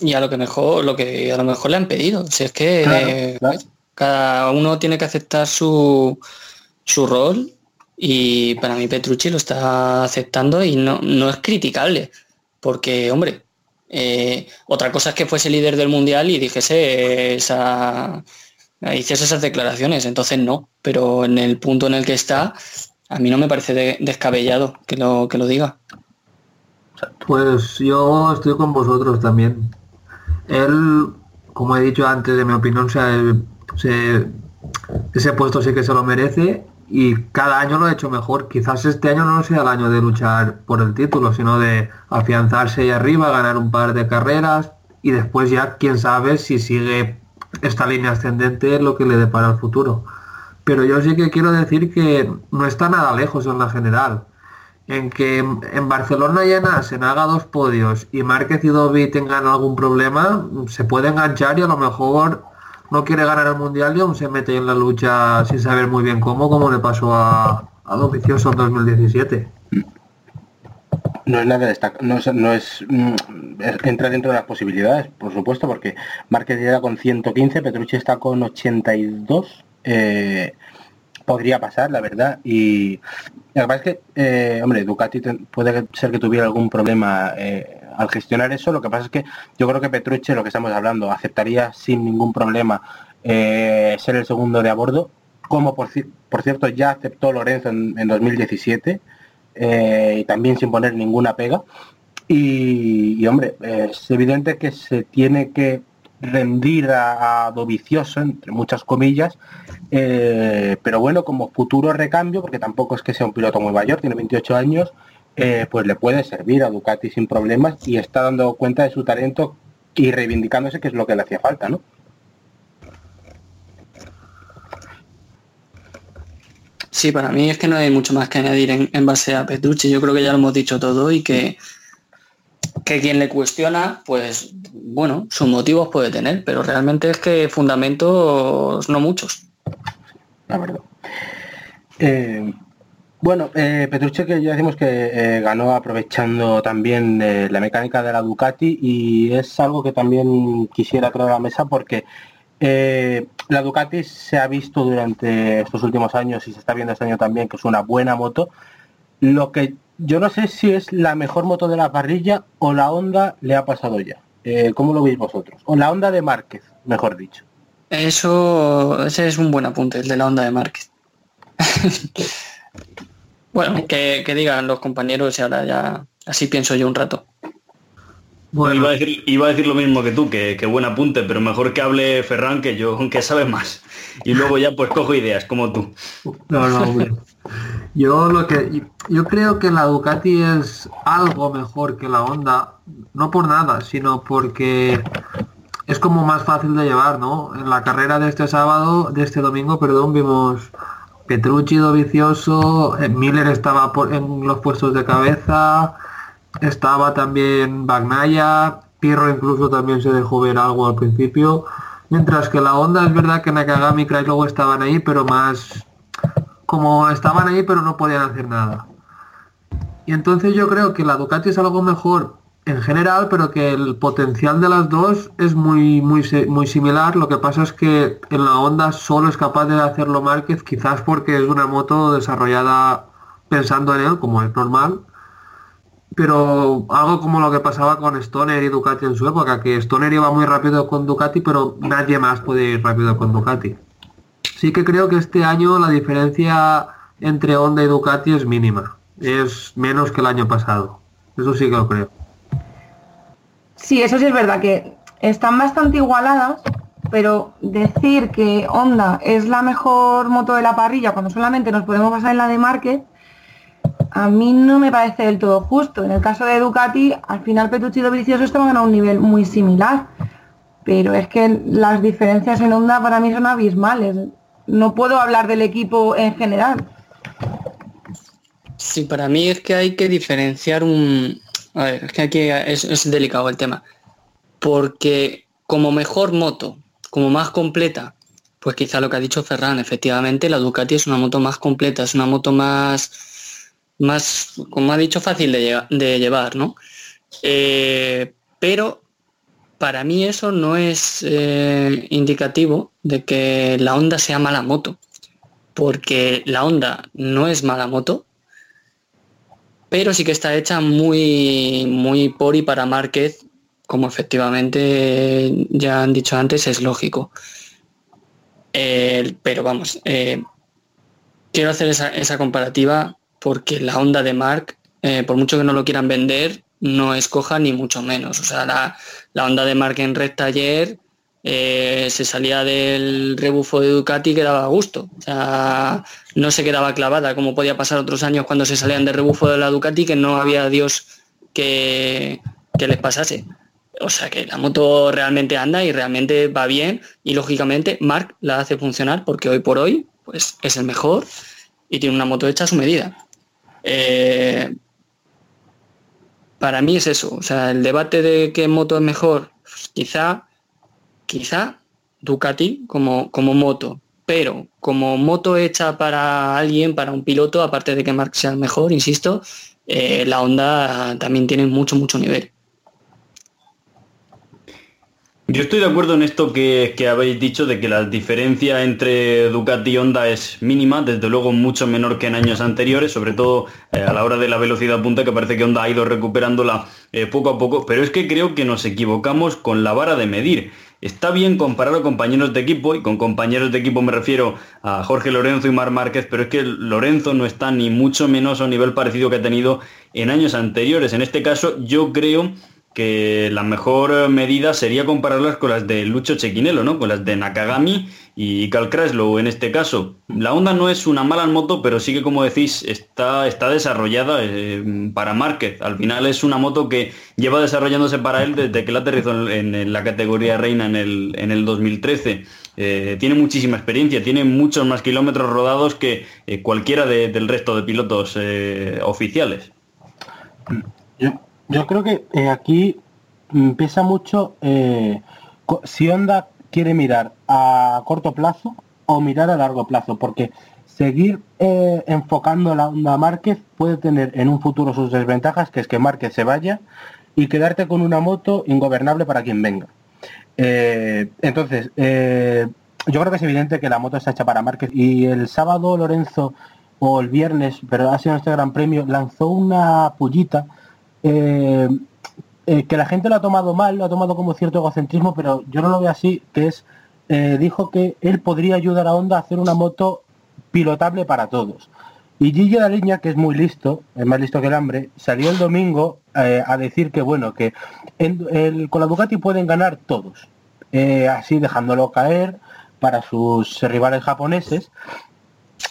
Y a lo que mejor, lo que a lo mejor le han pedido. Si es que Claro, eh, claro. cada uno tiene que aceptar su, su rol y para mí Petrucci lo está aceptando y no, no es criticable. Porque, hombre, eh, otra cosa es que fuese líder del mundial y dijese esa hiciese esas declaraciones, entonces no. Pero en el punto en el que está, a mí no me parece de- descabellado que lo, que lo diga. Pues yo estoy con vosotros también. Él, como he dicho antes, de mi opinión, se, se- ese puesto sí que se lo merece y cada año lo ha hecho mejor. Quizás este año no sea el año de luchar por el título, sino de afianzarse ahí arriba, ganar un par de carreras y después ya quién sabe si sigue esta línea ascendente lo que le depara el futuro. Pero yo sí que quiero decir que no está nada lejos en la general en que en Barcelona y en Asen haga dos podios y Márquez y Dovi tengan algún problema, se puede enganchar y a lo mejor no quiere ganar el mundial y aún se mete en la lucha sin saber muy bien cómo, como le pasó a, a Dovizioso en 2017. No es nada destaca, no es, no es, mm, es- entra dentro de las posibilidades, por supuesto, porque Márquez llega con 115, Petrucci está con 82, eh, podría pasar, la verdad, y que pasa es que, eh, hombre, Ducati puede ser que tuviera algún problema eh, al gestionar eso, lo que pasa es que yo creo que Petrucci, lo que estamos hablando, aceptaría sin ningún problema eh, ser el segundo de a bordo, como por, por cierto ya aceptó Lorenzo en, en 2017, eh, y también sin poner ninguna pega. Y, hombre, es evidente que se tiene que rendir a, a Dovicioso, entre muchas comillas, eh, pero bueno, como futuro recambio, porque tampoco es que sea un piloto muy mayor, tiene 28 años, eh, pues le puede servir a Ducati sin problemas y está dando cuenta de su talento y reivindicándose, que es lo que le hacía falta, ¿no? Sí, para mí es que no hay mucho más que añadir en, base a Petrucci. Yo creo que ya lo hemos dicho todo y que, que quien le cuestiona, pues bueno, sus motivos puede tener, pero realmente es que fundamentos no muchos. la verdad. Eh, bueno, eh, Petrucci que ya decimos que eh, ganó aprovechando también la mecánica de la Ducati y es algo que también quisiera traer la mesa porque eh, la Ducati se ha visto durante estos últimos años y se está viendo este año también que es una buena moto. Lo que yo no sé si es la mejor moto de la parrilla o la Honda le ha pasado ya. Eh, ¿Cómo lo veis vosotros? O la Honda de Márquez, mejor dicho. Eso, ese es un buen apunte, el de la onda de Márquez. bueno, que, que digan los compañeros y ahora ya así pienso yo un rato. Bueno, Iba, a decir, iba a decir lo mismo que tú, que, que buen apunte, pero mejor que hable Ferran que yo, que sabe más. Y luego ya pues cojo ideas, como tú. No, no, hombre. Yo lo que yo creo que la Ducati es algo mejor que la Honda, no por nada, sino porque es como más fácil de llevar, ¿no? En la carrera de este sábado, de este domingo, perdón, vimos Petrucci vicioso, eh, Miller estaba por- en los puestos de cabeza, estaba también Bagnaya, Pirro incluso también se dejó ver algo al principio, mientras que la Honda es verdad que Nakagami y luego estaban ahí, pero más como estaban ahí pero no podían hacer nada. Y entonces yo creo que la Ducati es algo mejor en general, pero que el potencial de las dos es muy, muy, muy similar. Lo que pasa es que en la Honda solo es capaz de hacerlo Márquez, quizás porque es una moto desarrollada pensando en él, como es normal. Pero algo como lo que pasaba con Stoner y Ducati en su época, que Stoner iba muy rápido con Ducati, pero nadie más puede ir rápido con Ducati. Sí que creo que este año la diferencia entre Honda y Ducati es mínima. Es menos que el año pasado. Eso sí que lo creo. Sí, eso sí es verdad que están bastante igualadas, pero decir que Honda es la mejor moto de la parrilla cuando solamente nos podemos basar en la de Márquez, a mí no me parece del todo justo. En el caso de Ducati, al final Petrucci y Dovizioso estaban a un nivel muy similar, pero es que las diferencias en Honda para mí son abismales. No puedo hablar del equipo en general. Sí, para mí es que hay que diferenciar un... A ver, es que aquí es, es delicado el tema. Porque como mejor moto, como más completa, pues quizá lo que ha dicho Ferran, efectivamente la Ducati es una moto más completa, es una moto más, más como ha dicho, fácil de, lle- de llevar, ¿no? Eh, pero para mí eso no es eh, indicativo de que la Honda sea mala moto. Porque la Honda no es mala moto, pero sí que está hecha muy, muy por y para Márquez, como efectivamente ya han dicho antes, es lógico. Eh, pero vamos, quiero hacer esa, esa comparativa porque la Honda de Mark, eh, por mucho que no lo quieran vender, no es coja ni mucho menos. O sea, la, la Honda de Mark en recta ayer eh, se salía del rebufo de Ducati que daba gusto. O sea, no se quedaba clavada, como podía pasar otros años cuando se salían del rebufo de la Ducati, que no había Dios que, que les pasase. O sea que la moto realmente anda y realmente va bien y lógicamente Mark la hace funcionar porque hoy por hoy pues es el mejor y tiene una moto hecha a su medida. Eh, para mí es eso, o sea, el debate de qué moto es mejor, pues, quizá, quizá Ducati como, como moto, pero como moto hecha para alguien, para un piloto, aparte de que Mark sea mejor, insisto, eh, la Honda también tiene mucho, mucho nivel. Yo estoy de acuerdo en esto que, que habéis dicho de que la diferencia entre Ducati y Honda es mínima, desde luego mucho menor que en años anteriores, sobre todo eh, a la hora de la velocidad punta, que parece que Honda ha ido recuperándola eh, poco a poco, pero es que creo que nos equivocamos con la vara de medir. Está bien comparar a compañeros de equipo, y con compañeros de equipo me refiero a Jorge Lorenzo y Mar Márquez, pero es que Lorenzo no está ni mucho menos a un nivel parecido que ha tenido en años anteriores. En este caso, yo creo que la mejor medida sería compararlas con las de Lucho Chequinelo, ¿no? Con las de Nakagami y Cal Kraslow en este caso. La Honda no es una mala moto, pero sí que como decís, está, está desarrollada eh, para Márquez. Al final es una moto que lleva desarrollándose para él desde que la aterrizó en, la categoría reina en el, en el 2013. Eh, tiene muchísima experiencia, tiene muchos más kilómetros rodados que eh, cualquiera de- del resto de pilotos eh, oficiales. Yo, yo creo que eh, aquí pesa mucho eh, si Honda quiere mirar a corto plazo o mirar a largo plazo, porque seguir eh, enfocando la Honda Márquez puede tener en un futuro sus desventajas, que es que Márquez se vaya y quedarte con una moto ingobernable para quien venga. Eh, entonces, eh, yo creo que es evidente que la moto está hecha para Márquez y el sábado Lorenzo o el viernes, pero ha sido este gran premio, lanzó una pullita eh, eh, que la gente lo ha tomado mal, lo ha tomado como cierto egocentrismo, pero yo no lo veo así, que es, eh, dijo que él podría ayudar a Honda a hacer una moto pilotable para todos. Y Gigi Línea, que es muy listo, es más listo que el hambre, salió el domingo a decir que bueno, que el- con la Ducati pueden ganar todos, así dejándolo caer para sus rivales japoneses.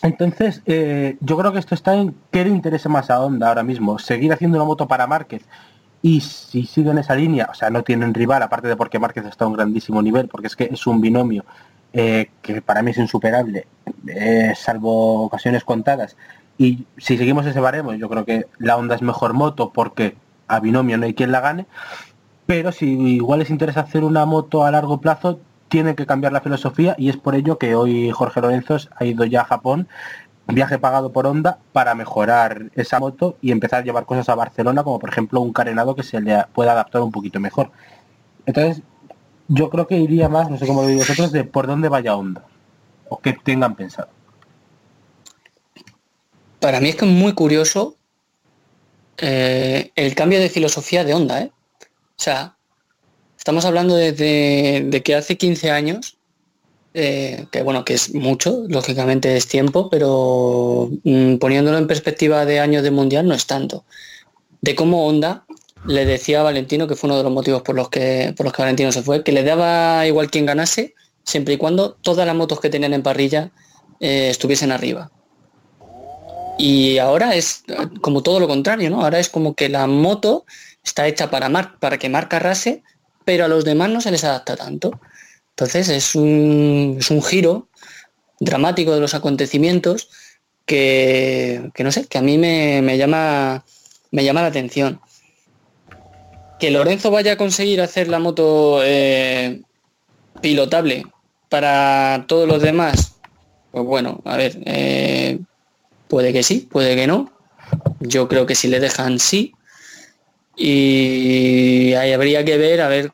Entonces, eh, yo creo que esto está en qué le interesa más a Honda ahora mismo, seguir haciendo una moto para Márquez y si siguen esa línea, o sea, no tienen rival, aparte de porque Márquez está a un grandísimo nivel, porque es que es un binomio eh, que para mí es insuperable, eh, salvo ocasiones contadas. Y si seguimos ese baremo, yo creo que la Honda es mejor moto porque a binomio no hay quien la gane. Pero si igual les interesa hacer una moto a largo plazo, tienen que cambiar la filosofía y es por ello que hoy Jorge Lorenzo ha ido ya a Japón, viaje pagado por Honda, para mejorar esa moto y empezar a llevar cosas a Barcelona, como por ejemplo un carenado que se le pueda adaptar un poquito mejor. Entonces, yo creo que iría más, no sé cómo lo digo vosotros, de por dónde vaya Honda, o que tengan pensado. Para mí es que es muy curioso eh, el cambio de filosofía de onda, ¿eh? O sea, estamos hablando desde de que hace 15 años, eh, que bueno, que es mucho, lógicamente es tiempo, pero mm, poniéndolo en perspectiva de años de mundial no es tanto. De cómo Honda le decía a Valentino, que fue uno de los motivos por los que, por los que Valentino se fue, que le daba igual quien ganase, siempre y cuando todas las motos que tenían en parrilla eh, estuviesen arriba. Y ahora es como todo lo contrario, ¿no? Ahora es como que la moto está hecha para, mar para que marca rase, pero a los demás no se les adapta tanto. Entonces es un, es un giro dramático de los acontecimientos que, que no sé, que a mí me, me llama, me llama la atención. Que Lorenzo vaya a conseguir hacer la moto eh, pilotable para todos los demás, pues bueno, a ver, eh, puede que sí, puede que no. Yo creo que si le dejan sí. Y ahí habría que ver a ver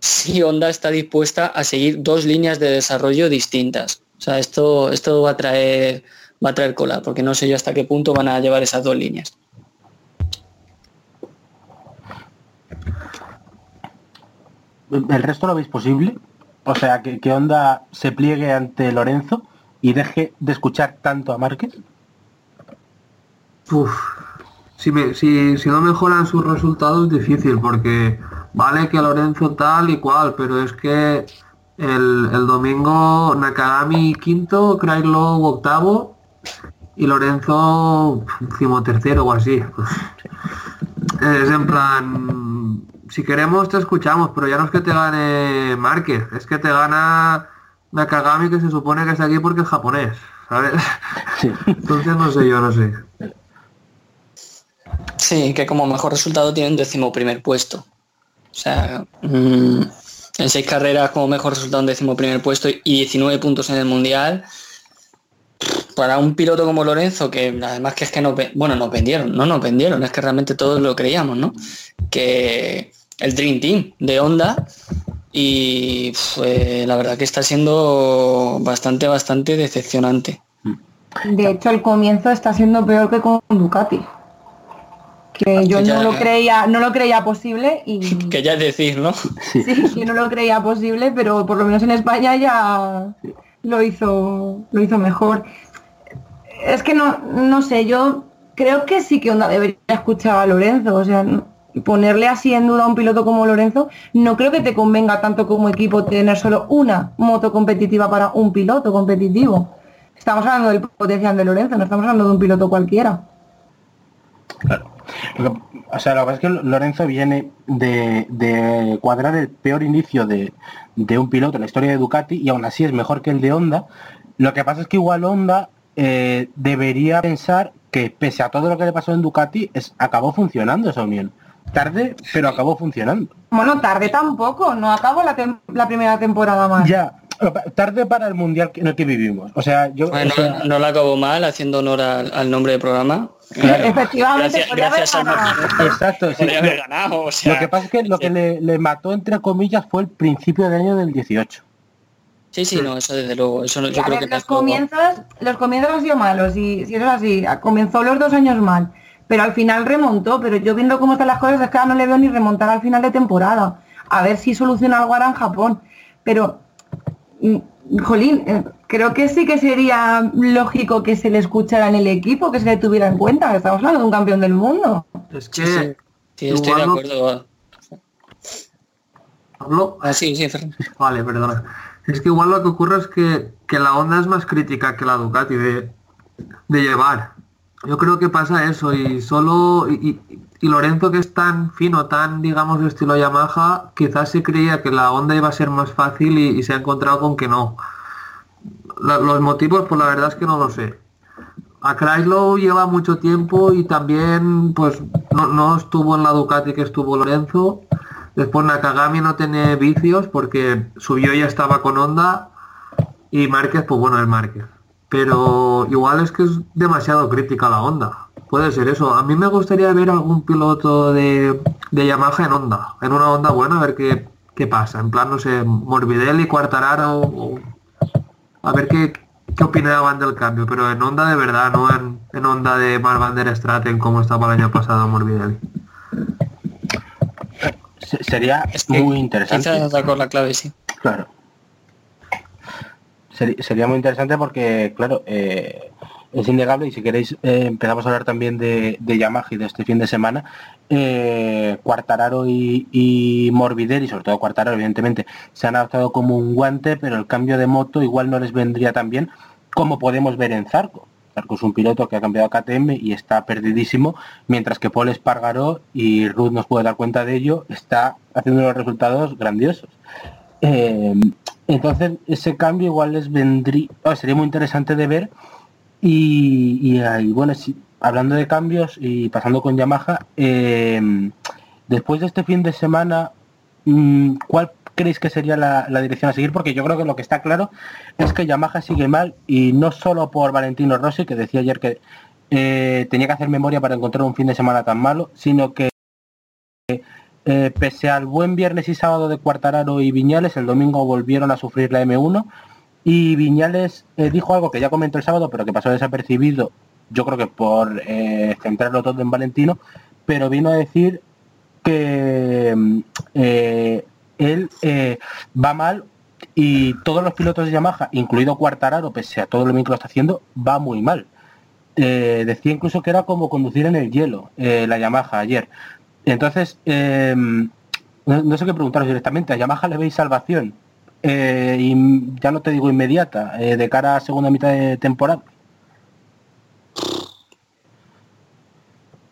si Honda está dispuesta a seguir dos líneas de desarrollo distintas. O sea, esto, esto va a traer va a traer cola, porque no sé yo hasta qué punto van a llevar esas dos líneas. ¿El resto lo veis posible? O sea, que, que Honda se pliegue ante Lorenzo y deje de escuchar tanto a Márquez. Uf, si, me- si, si no mejoran sus resultados es difícil porque vale que Lorenzo tal y cual, pero es que el, el domingo Nakagami quinto, Craiglow octavo y Lorenzo tercero o así. Es en plan, si queremos te escuchamos, pero ya no es que te gane Márquez, es que te gana Nakagami que se supone que está aquí porque es japonés, ¿sabes? Sí. Entonces no sé yo, no sé. Sí, que como mejor resultado tiene un décimo primer puesto. O sea, mm, en seis carreras como mejor resultado un décimo primer puesto y 19 puntos en el mundial. Para un piloto como Lorenzo, que además que es que ve- bueno, nos vendieron, no nos vendieron, es que realmente todos lo creíamos, ¿no? Que el Dream Team de Honda y pf, eh, la verdad que está siendo bastante, bastante decepcionante. De hecho, el comienzo está siendo peor que con Ducati. Que yo Ya, no lo creía, no lo creía posible y Que ya es decir, ¿no? sí, yo no lo creía posible, pero por lo menos en España ya lo hizo, lo hizo mejor. Es que no, no sé, yo creo que sí que Honda debería escuchar a Lorenzo, o sea, ponerle así en duda a un piloto como Lorenzo, no creo que te convenga tanto como equipo tener solo una moto competitiva para un piloto competitivo. Estamos hablando del potencial de Lorenzo, no estamos hablando de un piloto cualquiera. Claro. Lo o sea, lo que pasa es que Lorenzo viene de, de cuadrar el peor inicio de, de un piloto en la historia de Ducati y aún así es mejor que el de Honda. Lo que pasa es que igual Honda eh, debería pensar que pese a todo lo que le pasó en Ducati, es, acabó funcionando esa unión. Tarde, pero acabó funcionando. Bueno, tarde tampoco, no acabó la, la primera temporada más. Ya, tarde para el mundial en el que vivimos. O sea, yo... Bueno, o sea, no la acabo mal, haciendo honor al, al nombre del programa. Claro. Efectivamente, Gracias, gracias al ganado. exacto, sí. Podría haber ganado, o sea, Lo que pasa es que lo que le, le mató, entre comillas, fue el principio del año del 18. Sí, sí, no, eso desde luego. Eso no- yo a creo ver, que los comienzos, los comienzos han sido malos y si eso es así, comenzó los dos años mal, pero al final remontó, pero yo viendo cómo están las cosas es que ahora no le veo ni remontar al final de temporada. A ver si soluciona algo ahora en Japón. Pero, jolín, eh, creo que sí que sería lógico que se le escuchara en el equipo, que se le tuviera en cuenta, que estamos hablando de un campeón del mundo. Es que Sí, sí. Estoy de acuerdo. ¿Hablo? Ah, sí. Vale, perdona. Es que igual lo que ocurre es que, que la Honda es más crítica que la Ducati de, de llevar. Yo creo que pasa eso y solo y, y- y Lorenzo que es tan fino, tan digamos de estilo Yamaha, quizás se creía que la Honda iba a ser más fácil y, se ha encontrado con que no. Los motivos, pues la verdad es que no lo sé. A Chrysler lleva mucho tiempo y también pues no, no estuvo en la Ducati que estuvo Lorenzo. Después Nakagami no tiene vicios porque subió y ya estaba con Honda y Márquez, pues bueno, es Márquez. Pero igual es que es demasiado crítica la Honda. Puede ser eso. A mí me gustaría ver algún piloto de, de Yamaha en Honda. En una Honda buena, a ver qué, qué pasa. En plan, no sé, Morbidelli, Quartararo, o- a ver qué, qué opinaban del cambio. Pero en Honda de verdad, no en, en Honda de Mark Van der Straten como estaba el año pasado Morbidelli. Se- Sería Es que muy interesante. Quizás con la clave, sí. Claro. Seri- Sería muy interesante porque, claro, eh, es innegable y si queréis eh, empezamos a hablar también de, de Yamaha y de este fin de semana. Eh, Quartararo y, y Morbidelli, sobre todo Quartararo, evidentemente, se han adaptado como un guante, pero el cambio de moto igual no les vendría tan bien como podemos ver en Zarco. Zarco es un piloto que ha cambiado a KTM y está perdidísimo, mientras que Paul Espargaró, y Ruth nos puede dar cuenta de ello, está haciendo unos resultados grandiosos. Eh, entonces ese cambio igual les vendría, oh, sería muy interesante de ver y, ahí, bueno, sí, hablando de cambios y pasando con Yamaha, eh, después de este fin de semana, mm, ¿cuál creéis que sería la, la dirección a seguir? Porque yo creo que lo que está claro es que Yamaha sigue mal y no solo por Valentino Rossi, que decía ayer que eh, tenía que hacer memoria para encontrar un fin de semana tan malo, sino que eh, pese al buen viernes y sábado de Cuartararo y Viñales, el domingo volvieron a sufrir la M1 y Viñales eh, dijo algo que ya comentó el sábado, pero que pasó desapercibido, yo creo que por eh, centrarlo todo en Valentino, pero vino a decir que mm, eh, él va mal y todos los pilotos de Yamaha, incluido Cuartararo, pese a todo lo que lo está haciendo, va muy mal. Decía incluso que era como conducir en el hielo la Yamaha ayer. Entonces, eh, no, no sé qué preguntaros directamente. ¿A Yamaha le veis salvación? Eh, y ya no te digo inmediata, eh, de cara a segunda mitad de temporada.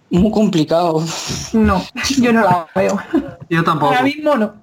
Muy complicado. No, yo no la veo. Yo tampoco. Ahora mismo no.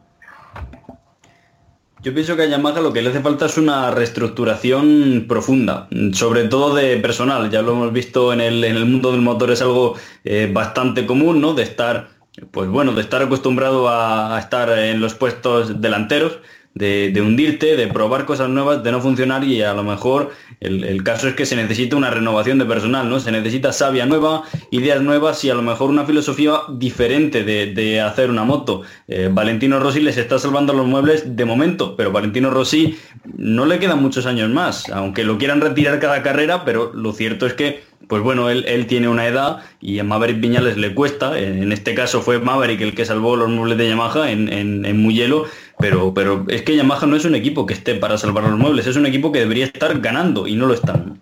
Yo pienso que a Yamaha lo que le hace falta es una reestructuración profunda, sobre todo de personal. Ya lo hemos visto en el, en el mundo del motor, es algo eh, bastante común, ¿no? De estar, pues bueno, de estar acostumbrado a, a estar en los puestos delanteros, de, hundirte, de probar cosas nuevas, de no funcionar y a lo mejor el, el, caso es que se necesita una renovación de personal, ¿no? Se necesita savia nueva, ideas nuevas y a lo mejor una filosofía diferente de, de hacer una moto. Eh, Valentino Rossi les está salvando los muebles de momento, pero Valentino Rossi no le quedan muchos años más, aunque lo quieran retirar cada carrera, pero lo cierto es que pues bueno, él, él, tiene una edad y a Maverick Viñales le cuesta. En este caso fue Maverick el que salvó los muebles de Yamaha en, en, en Mugello, pero, pero es que Yamaha no es un equipo que esté para salvar los muebles, es un equipo que debería estar ganando y no lo están.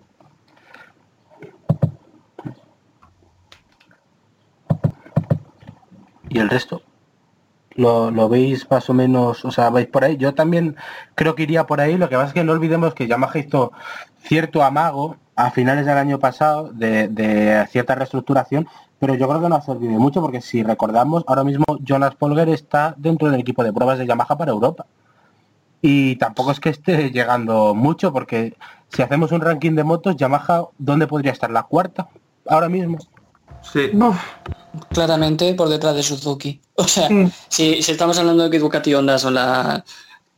¿Y el resto? Lo, lo, veis más o menos, o sea, vais por ahí. Yo también creo que iría por ahí. Lo que pasa es que no olvidemos que Yamaha hizo cierto amago a finales del año pasado de, de, cierta reestructuración, pero yo creo que no ha servido mucho porque si recordamos, ahora mismo Jonas Polger está dentro del equipo de pruebas de Yamaha para Europa. Y tampoco es que esté llegando mucho porque si hacemos un ranking de motos, Yamaha, ¿dónde podría estar? ¿La cuarta ahora mismo? Sí. Uf. Claramente por detrás de Suzuki. O sea, si, si, estamos hablando de que Ducati y Honda son las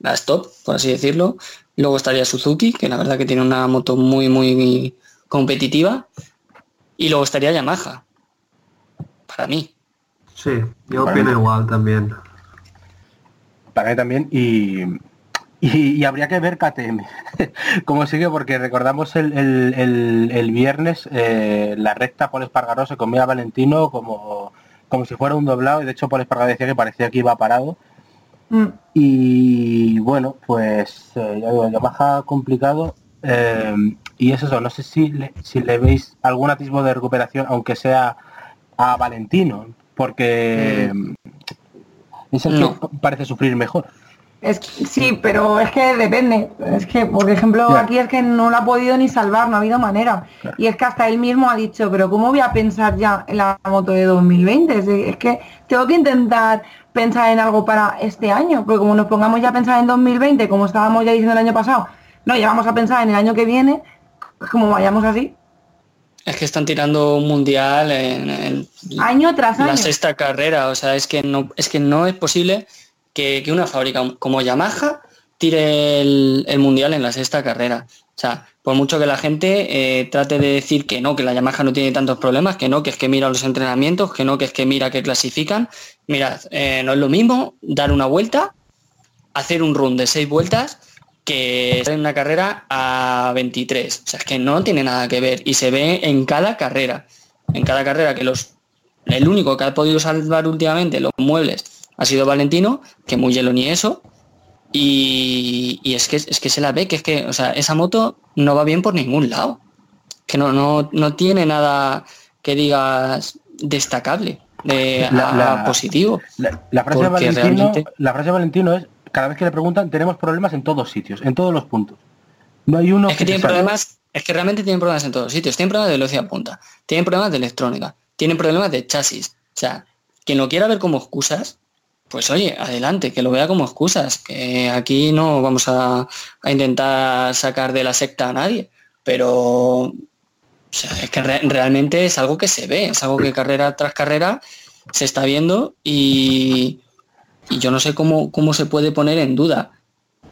la top, por así decirlo, luego estaría Suzuki, que la verdad que tiene una moto muy, muy competitiva, y luego estaría Yamaha. Para mí. Sí, yo Para opino mí. igual también. Para mí también, y, y, y, habría que ver KTM cómo sigue, porque recordamos el, el, el, el viernes eh, la recta por Espargaró se comía a Valentino como, como si fuera un doblado, y de hecho por Espargaró decía que parecía que iba parado. Mm. Y bueno, pues eh, ya digo, Yamaha complicado. Eh, y es eso, no sé si le, si le veis algún atisbo de recuperación, aunque sea a Valentino, porque es el No. que parece sufrir mejor. Es que- sí, pero es que depende. Es que, por ejemplo, aquí es que no lo ha podido ni salvar, no ha habido manera. Y es que hasta él mismo ha dicho, pero ¿cómo voy a pensar ya en la moto de 2020? Es, de- es que tengo que intentar pensar en algo para este año, porque como nos pongamos ya a pensar en 2020, como estábamos ya diciendo el año pasado, no, ya vamos a pensar en el año que viene, pues como vayamos así, Es que están tirando un mundial en, en año tras año. la sexta carrera. O sea, es que no, es que no es posible que, que una fábrica como Yamaha tire el, el mundial en la sexta carrera. O sea, por mucho que la gente eh, trate de decir que no, que la Yamaha no tiene tantos problemas, que no, que es que mira los entrenamientos, que no, que es que mira que clasifican. Mirad, eh, no es lo mismo dar una vuelta, hacer un run de seis vueltas que estar en una carrera a 23. O sea, es que no tiene nada que ver y se ve en cada carrera. En cada carrera que los el único que ha podido salvar últimamente los muebles ha sido Valentino, que muy hielo ni eso. Y, y es que es que se la ve, que es que, o sea, esa moto no va bien por ningún lado. Que no, no, no tiene nada que digas destacable, de, La- a- la- positivo. La, la frase de Valentino, realmente- la frase de Valentino es, cada vez que le preguntan, tenemos problemas en todos sitios, en todos los puntos. No hay uno Es que se tienen problemas, es que realmente tienen problemas en todos sitios. Tienen problemas de velocidad punta, tienen problemas de electrónica, tienen problemas de chasis. O sea, quien lo quiera ver como excusas, pues oye, adelante, que lo vea como excusas. Que aquí no vamos a, a intentar sacar de la secta a nadie. Pero o sea, es que re- realmente es algo que se ve, es algo que carrera tras carrera se está viendo y, y yo no sé cómo, cómo se puede poner en duda.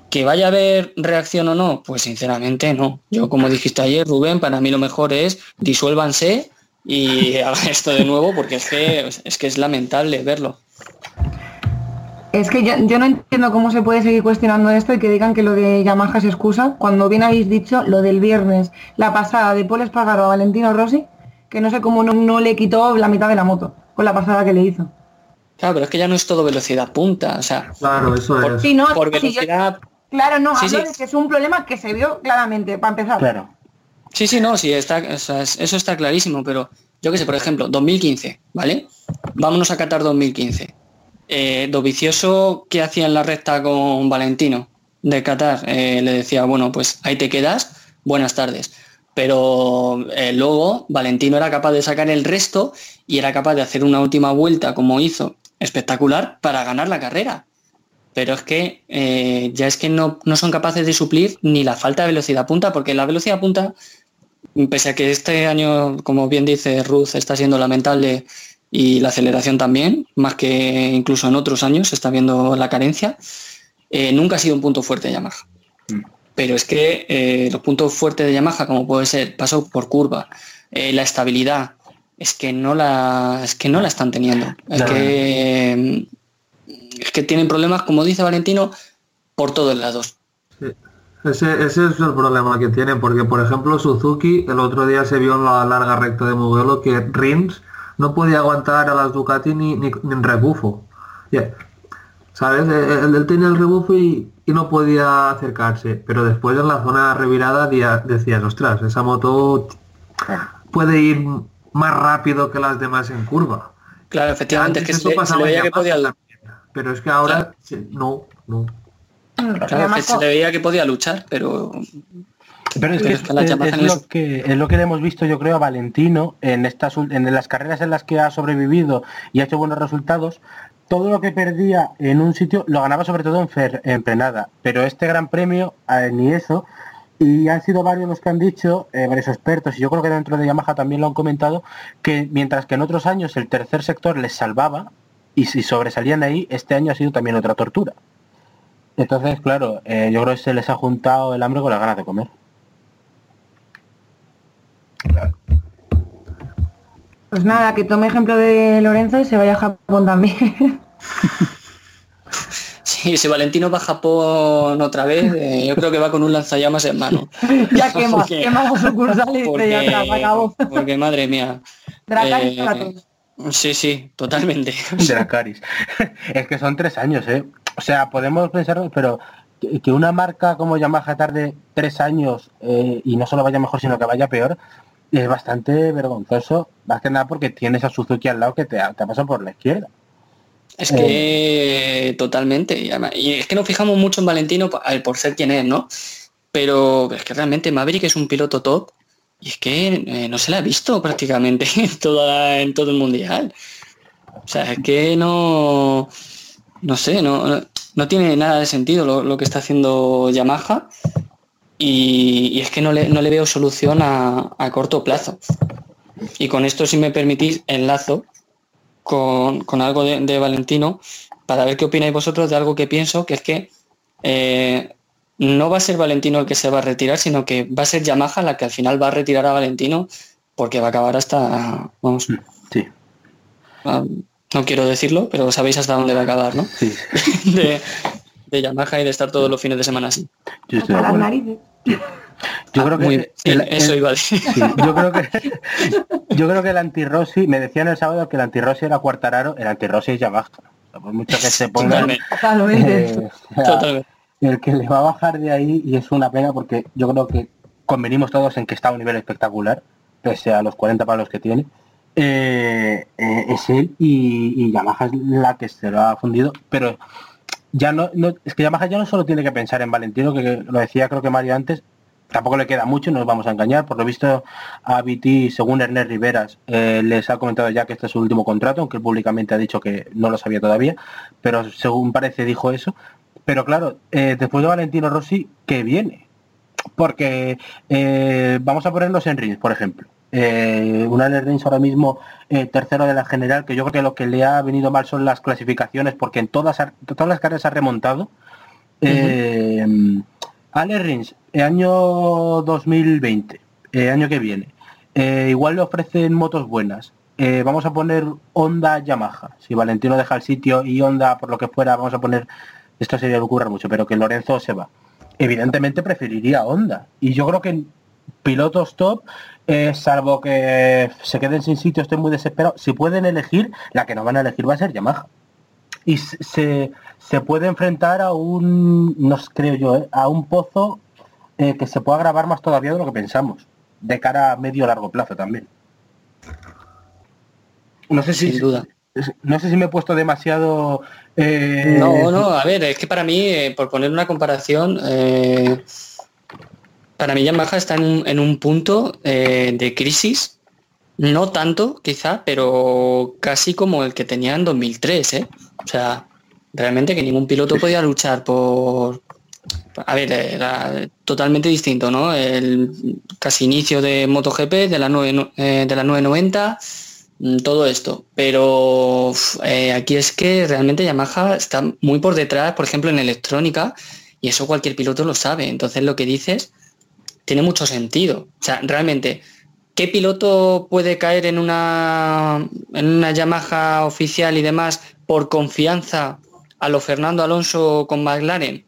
¿Que vaya a haber reacción o no? Pues sinceramente no. Yo, como dijiste ayer, Rubén, para mí lo mejor es disuélvanse y hagan esto de nuevo porque es que es, que es lamentable verlo. Es que yo, no entiendo cómo se puede seguir cuestionando esto y que digan que lo de Yamaha es excusa, cuando bien habéis dicho lo del viernes, la pasada de Paul Espargaro a Valentino Rossi, que no sé cómo no, no le quitó la mitad de la moto con la pasada que le hizo. Claro, pero es que ya no es todo velocidad punta, o sea, Claro, eso es. Sí, no, por sí, yo- velocidad claro, no, Sí, hablo sí. de que es un problema que se vio claramente, para empezar. Claro. Sí, sí, no, sí, está, o sea, es- eso está clarísimo, pero yo qué sé, por ejemplo, 2015, ¿vale? Vámonos a Qatar 2015. Eh, Dovicioso, ¿qué hacía en la recta con Valentino de Qatar? Eh, le decía, bueno, pues ahí te quedas, buenas tardes. Pero eh, luego Valentino era capaz de sacar el resto y era capaz de hacer una última vuelta como hizo, espectacular, para ganar la carrera. Pero es que eh, ya es que no, no son capaces de suplir ni la falta de velocidad punta, porque la velocidad punta pese a que este año, como bien dice Ruth, está siendo lamentable y la aceleración también, más que incluso en otros años se está viendo la carencia, eh, nunca ha sido un punto fuerte de Yamaha. Mm. Pero es que eh, los puntos fuertes de Yamaha, como puede ser paso por curva, la estabilidad, es que no la, es que no la están teniendo. Es Claro. que, es que tienen problemas, como dice Valentino, por todos lados. Ese, ese es el problema que tienen, porque por ejemplo Suzuki el otro día se vio en la larga recta de Mugello que Rins no podía aguantar a las Ducati ni, ni, ni en rebufo. Ya, ¿Sabes? Él, él tenía el rebufo y, y no podía acercarse, pero después en la zona revirada decías, ostras, esa moto puede ir más rápido que las demás en curva. Claro, efectivamente, es que se, le veía que podía, también, Pero es que ahora Claro. se- no, no. claro, que se le veía que podía luchar, pero Pero es que Pero es, es que lo que es lo que le hemos visto yo creo a Valentino en estas en las carreras en las que ha sobrevivido y ha hecho buenos resultados todo lo que perdía en un sitio lo ganaba sobre todo en, fer- en frenada pero este gran premio eh, ni eso y han sido varios los que han dicho eh, varios expertos y yo creo que dentro de Yamaha también lo han comentado que mientras que en otros años el tercer sector les salvaba y si sobresalían de ahí este año ha sido también otra tortura entonces claro eh, yo creo que se les ha juntado el hambre con las ganas de comer Pues nada, que tome ejemplo de Lorenzo y se vaya a Japón también. sí, si Valentino va a Japón otra vez, eh, yo creo que va con un lanzallamas en mano. ya quema, Porque- quema la sucursal y dice, ya acabó. porque, madre mía. Dracarys Eh, para todos. Sí, sí, totalmente. Dracaris. es que son tres años, ¿eh? O sea, podemos pensarlo, pero que una marca como Yamaha tarde tres años eh, y no solo vaya mejor, sino que vaya peor, es bastante vergonzoso, más que nada porque tienes a Suzuki al lado que te te ha pasado por la izquierda. Es que totalmente. Y, es que nos fijamos mucho en Valentino ver, por ser quien es, ¿no? Pero es que realmente Maverick es un piloto top y es que eh, no se le ha visto prácticamente en, toda, en todo el mundial. O sea, es que no, no sé, no, no tiene nada de sentido lo, lo que está haciendo Yamaha y, y es que no le, no le veo solución a, a corto plazo. Y con esto, si me permitís, enlazo con, con algo de, de Valentino para ver qué opináis vosotros de algo que pienso, que es que eh, no va a ser Valentino el que se va a retirar, sino que va a ser Yamaha la que al final va a retirar a Valentino porque va a acabar hasta, vamos, Sí, ah, no quiero decirlo, pero sabéis hasta dónde va a acabar, ¿no? sí, De, de Yamaha y de estar todos los fines de semana así. yo estoy de Hasta las acuerdo. Yo Ah, creo que muy bien. Sí, el- eso iba a decir. Sí, yo creo que yo creo que el anti-Rossi, me decían el sábado que el anti-Rossi era Cuartararo, el anti-Rossi es Yamaha. O sea, por mucho que se ponga Totalmente. Totalmente. el que le va a bajar de ahí y es una pena porque yo creo que convenimos todos en que está a un nivel espectacular, pese a los 40 palos que tiene. eh, eh, es él y, y Yamaha es la que se lo ha fundido, pero ya no, no- es que Yamaha ya no solo tiene que pensar en Valentino, que, que lo decía creo que Mario antes, tampoco le queda mucho, no nos vamos a engañar, por lo visto a BT, según Ernest Riveras, eh, les ha comentado ya que este es su último contrato, aunque él públicamente ha dicho que no lo sabía todavía, pero según parece dijo eso, pero claro, eh, después de Valentino Rossi, ¿qué viene? Porque eh, vamos a ponernos en Rins, por ejemplo. Eh, un Alex Rins ahora mismo eh, tercero de la general, que yo creo que lo que le ha venido mal son las clasificaciones, porque en todas, todas las carreras ha remontado. Eh, Alex Rins, el año 2020, eh, año que viene, eh, igual le ofrecen motos buenas. Eh, vamos a poner Honda Yamaha. Si Valentino deja el sitio y Honda, por lo que fuera, vamos a poner, esto sería ocurra mucho, pero que Lorenzo se va. Evidentemente preferiría Honda. Y yo creo que pilotos top, eh, salvo que se queden sin sitio, estoy muy desesperado. Si pueden elegir, la que no van a elegir va a ser Yamaha. Y se- se, puede enfrentar a un, no creo yo, eh, a un pozo eh, que se pueda grabar más todavía de lo que pensamos, de cara a medio largo plazo también. No sé si Sin duda. no sé si me he puesto demasiado eh, No, no, a ver, es que para mí, por poner una comparación, para mí Yamaha está en en un punto de crisis, no tanto quizá, pero casi como el que tenía en 2003, ¿eh? O sea, realmente que ningún piloto podía luchar por... A ver, era totalmente distinto, ¿no? El casi inicio de MotoGP, de la, 9, eh, de la 990, mm, todo esto. Pero eh, aquí es que realmente Yamaha está muy por detrás, por ejemplo, en electrónica, y eso cualquier piloto lo sabe. Entonces lo que dices tiene mucho sentido. O sea, realmente, ¿qué piloto puede caer en una, en una Yamaha oficial y demás por confianza a lo Fernando Alonso con McLaren?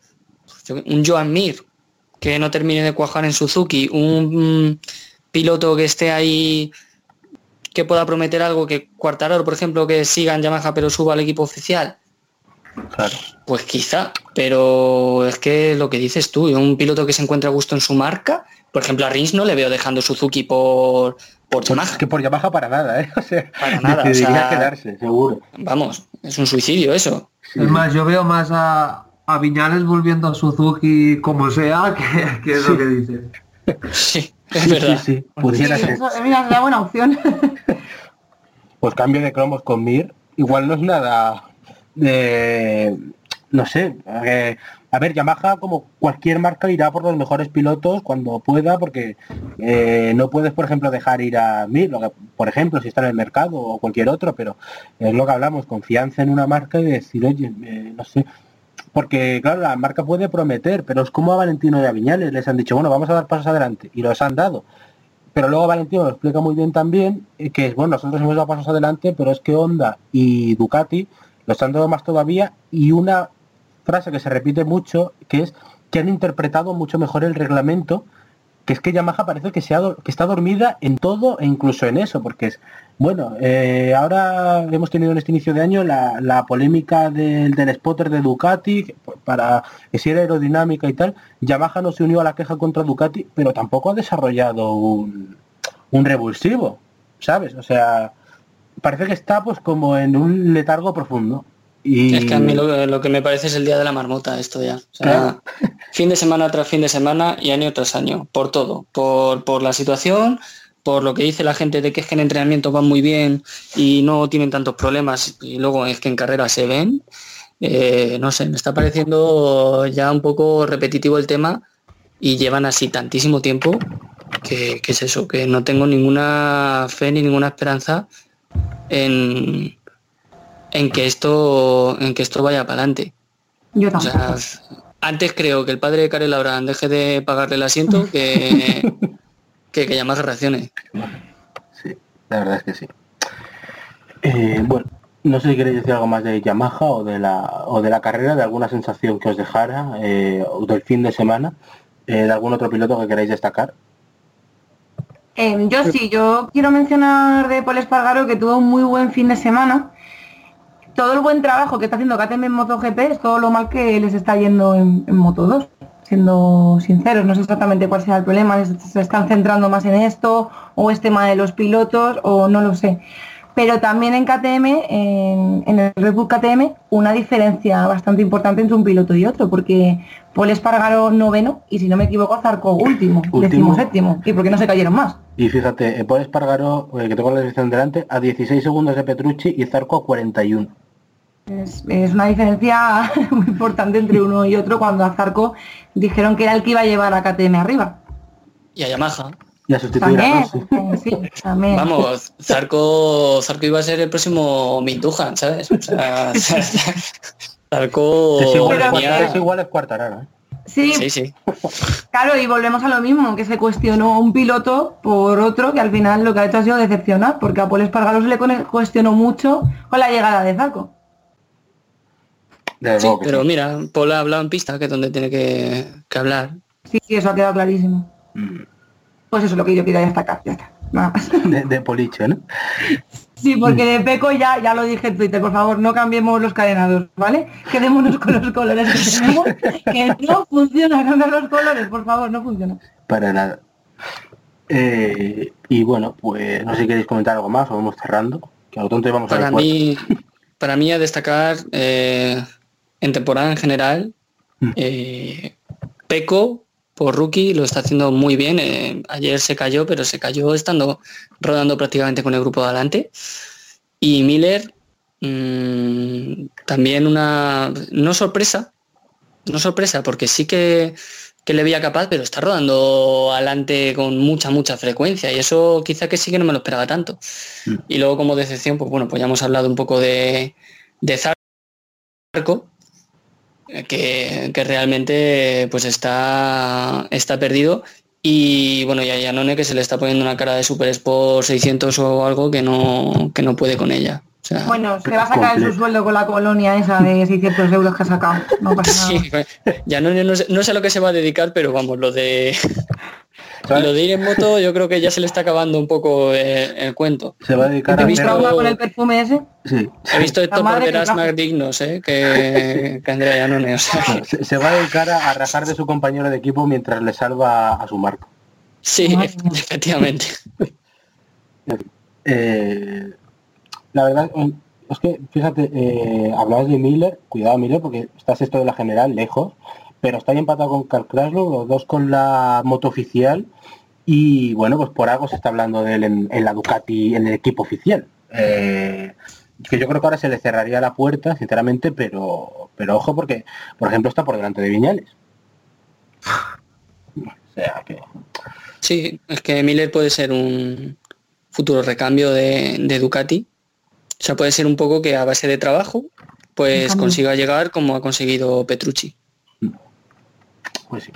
Un Joan Mir que no termine de cuajar en Suzuki, un mm, piloto que esté ahí que pueda prometer algo que Cuartararo, por ejemplo, que siga en Yamaha pero suba al equipo oficial, claro. pues quizá, pero es que lo que dices tú, un piloto que se encuentra a gusto en su marca, por ejemplo a Rins no le veo dejando Suzuki por, por Yamaha. es que por Yamaha para nada, ¿eh? O sea, Para nada, o decidiría sea- quedarse, seguro. Vamos, es un suicidio eso. Sí. Es más, yo veo más a, a Viñales volviendo a Suzuki como sea, que, que es lo que dice. Sí, es Sí, verdad. sí, sí, pudiera ser. Eso, eh, mira, sería buena opción. Pues cambio de cromos con Mir, igual no es nada de, no sé, eh, a ver, Yamaha como cualquier marca irá por los mejores pilotos cuando pueda, porque eh, no puedes, por ejemplo, dejar ir a que- por ejemplo, si está en el mercado o cualquier otro, pero es lo que hablamos, confianza en una marca y decir, oye, eh, no sé, porque claro, la marca puede prometer, pero es como a Valentino y a Viñales, les han dicho, bueno, vamos a dar pasos adelante, y los han dado. Pero luego Valentino lo explica muy bien también, eh, que es, bueno, nosotros hemos dado pasos adelante, pero es que Honda y Ducati los han dado más todavía, y una frase que se repite mucho, que es que han interpretado mucho mejor el reglamento, que es que Yamaha parece que, se ha que está dormida en todo e incluso en eso, porque es, bueno, eh, ahora hemos tenido en este inicio de año la, la polémica del, del spotter de Ducati, para que si era aerodinámica y tal, Yamaha no se unió a la queja contra Ducati, pero tampoco ha desarrollado un, un revulsivo, ¿sabes? O sea, parece que está pues como en un letargo profundo. Y Es que a mí lo, lo que me parece es el día de la marmota esto ya. O sea, fin de semana tras fin de semana y año tras año. Por todo. Por, por la situación, por lo que dice la gente de que es que en entrenamiento van muy bien y no tienen tantos problemas y luego es que en carrera se ven. Eh, no sé, me está pareciendo ya un poco repetitivo el tema y llevan así tantísimo tiempo que, que es eso, que no tengo ninguna fe ni ninguna esperanza en, en que esto en que esto vaya para adelante. Yo O tampoco. sea, antes creo que el padre de Karel Abraham deje de pagarle el asiento que que, que llame a reacciones. Sí, la verdad es que sí. Eh, bueno, no sé si queréis decir algo más de Yamaha o de la o de la carrera, de alguna sensación que os dejara, eh, o del fin de semana, eh, de algún otro piloto que queráis destacar. Eh, yo sí, yo quiero mencionar de Paul Espargaro que tuvo un muy buen fin de semana. Todo el buen trabajo que está haciendo KTM en MotoGP es todo lo mal que les está yendo en, en Moto 2. Siendo sinceros, no sé exactamente cuál sea el problema, se están centrando más en esto, o es tema de los pilotos, o no lo sé. Pero también en KTM, en, en el Red Bull KTM, una diferencia bastante importante entre un piloto y otro, porque Paul Espargaro noveno y si no me equivoco Zarco último, Último. décimo séptimo. ¿Y por qué no se cayeron más? Y fíjate, eh, Paul Espargaro, eh, que tengo la dirección delante, a 16 segundos de Petrucci y Zarco a 41. Es, es una diferencia muy importante entre uno y otro cuando a Zarco dijeron que era el que iba a llevar a KTM arriba. Y a Yamaha. Y a sustituir a También, Rossi. eh, sí, también. Vamos, Zarco, Zarco iba a ser el próximo Mindujan, ¿sabes? O sea, Zarco Es igual, es, igual ¿eh? Sí, Sí, sí. claro, y volvemos a lo mismo, que se cuestionó un piloto por otro que al final lo que ha hecho ha sido decepcionar, porque a Paul Espargaro se le cuestionó mucho con la llegada de Zarco. Sí, pero sí. mira, Paul ha hablado en pista, que es donde tiene que, que hablar. Sí, sí, eso ha quedado clarísimo. Mm. Pues eso es lo que yo quería destacar, ya está. Nada más. De, de Policho, ¿no? Sí, porque de Peco ya, ya lo dije en Twitter, por favor, no cambiemos los cadenados, ¿vale? Quedémonos con los colores que tenemos, que no funciona cambiar los colores, por favor, no funciona. Para nada. Eh, y bueno, pues no sé si queréis comentar algo más o vamos cerrando. Que a lo tonto íbamos a ver mí, para mí a destacar eh, en temporada en general, Mm. eh, Peco por rookie lo está haciendo muy bien. eh, ayer se cayó, pero se cayó estando rodando prácticamente con el grupo de adelante. Y Miller mm, también una no sorpresa, no sorpresa, porque sí que, que le veía capaz, pero está rodando adelante con mucha, mucha frecuencia. Y eso quizá que sí que no me lo esperaba tanto. Mm. Y luego como decepción, pues bueno, pues ya hemos hablado un poco de, de Zarco, que, que realmente pues está, está perdido. Y bueno, y a Yanone que se le está poniendo una cara de Super Sport 600 o algo que no, que no puede con ella. O sea, Bueno, se va a sacar su sueldo con la colonia esa de 600 euros que ha sacado, no pasa nada. sí, Yanone no sé, no sé a lo que se va a dedicar, pero vamos, lo de ¿Sabes? lo de ir en moto yo creo que ya se le está acabando un poco eh, el cuento. Se va a dedicar ¿Te a visto- trauma con el perfume ese? Sí. He visto esto por madre que veras trajo. más dignos eh, que, que Andrea Yanone. O sea, que- Se, se va a dedicar a, a rajar de su compañero de equipo mientras le salva a su marco. sí, efectivamente. Eh, la verdad eh, es que, fíjate, eh, hablabas de Miller, cuidado Miller, porque está sexto de la general, lejos, pero está ahí empatado con Carl Kraslow, los dos con la moto oficial, y bueno, pues por algo se está hablando de él en, en la Ducati, en el equipo oficial. Eh, que yo creo que ahora se le cerraría la puerta, sinceramente, pero, pero ojo porque, por ejemplo, está por delante de Viñales. O sea que... Sí, es que Miller puede ser un futuro recambio de, de Ducati. O sea, puede ser un poco que a base de trabajo, pues consiga llegar como ha conseguido Petrucci. Pues sí.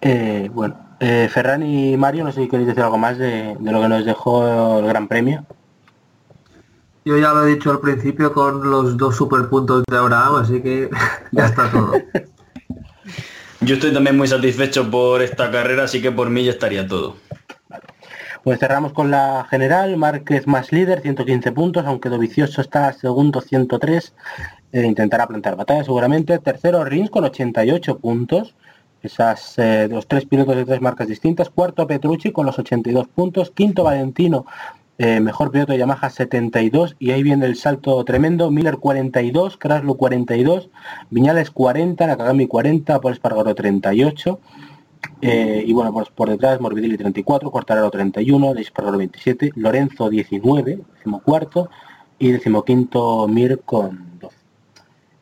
Eh, bueno, eh, Ferran y Mario, no sé si queréis decir algo más de, de lo que nos dejó el Gran Premio. Yo ya lo he dicho al principio con los dos superpuntos de Abraham, así que ya está todo. Yo estoy también muy satisfecho por esta carrera, así que por mí ya estaría todo. Pues cerramos con la general, Márquez más líder, 115 puntos, aunque Dovicioso está segundo, 103, eh, intentará plantar batalla seguramente. Tercero, Rins con 88 puntos, esas eh, tres pilotos de tres marcas distintas. Cuarto Petrucci con los 82 puntos. Quinto Valentino, eh, mejor piloto de Yamaha 72. Y ahí viene el salto tremendo. Miller 42, Kraslo 42, Viñales 40, Nakagami 40, Paul Espargaro 38. Eh, y bueno, pues por detrás Morbidelli 34, Quartararo 31, de Espargaro 27, Lorenzo 19, decimocuarto y decimoquinto Mir con 12.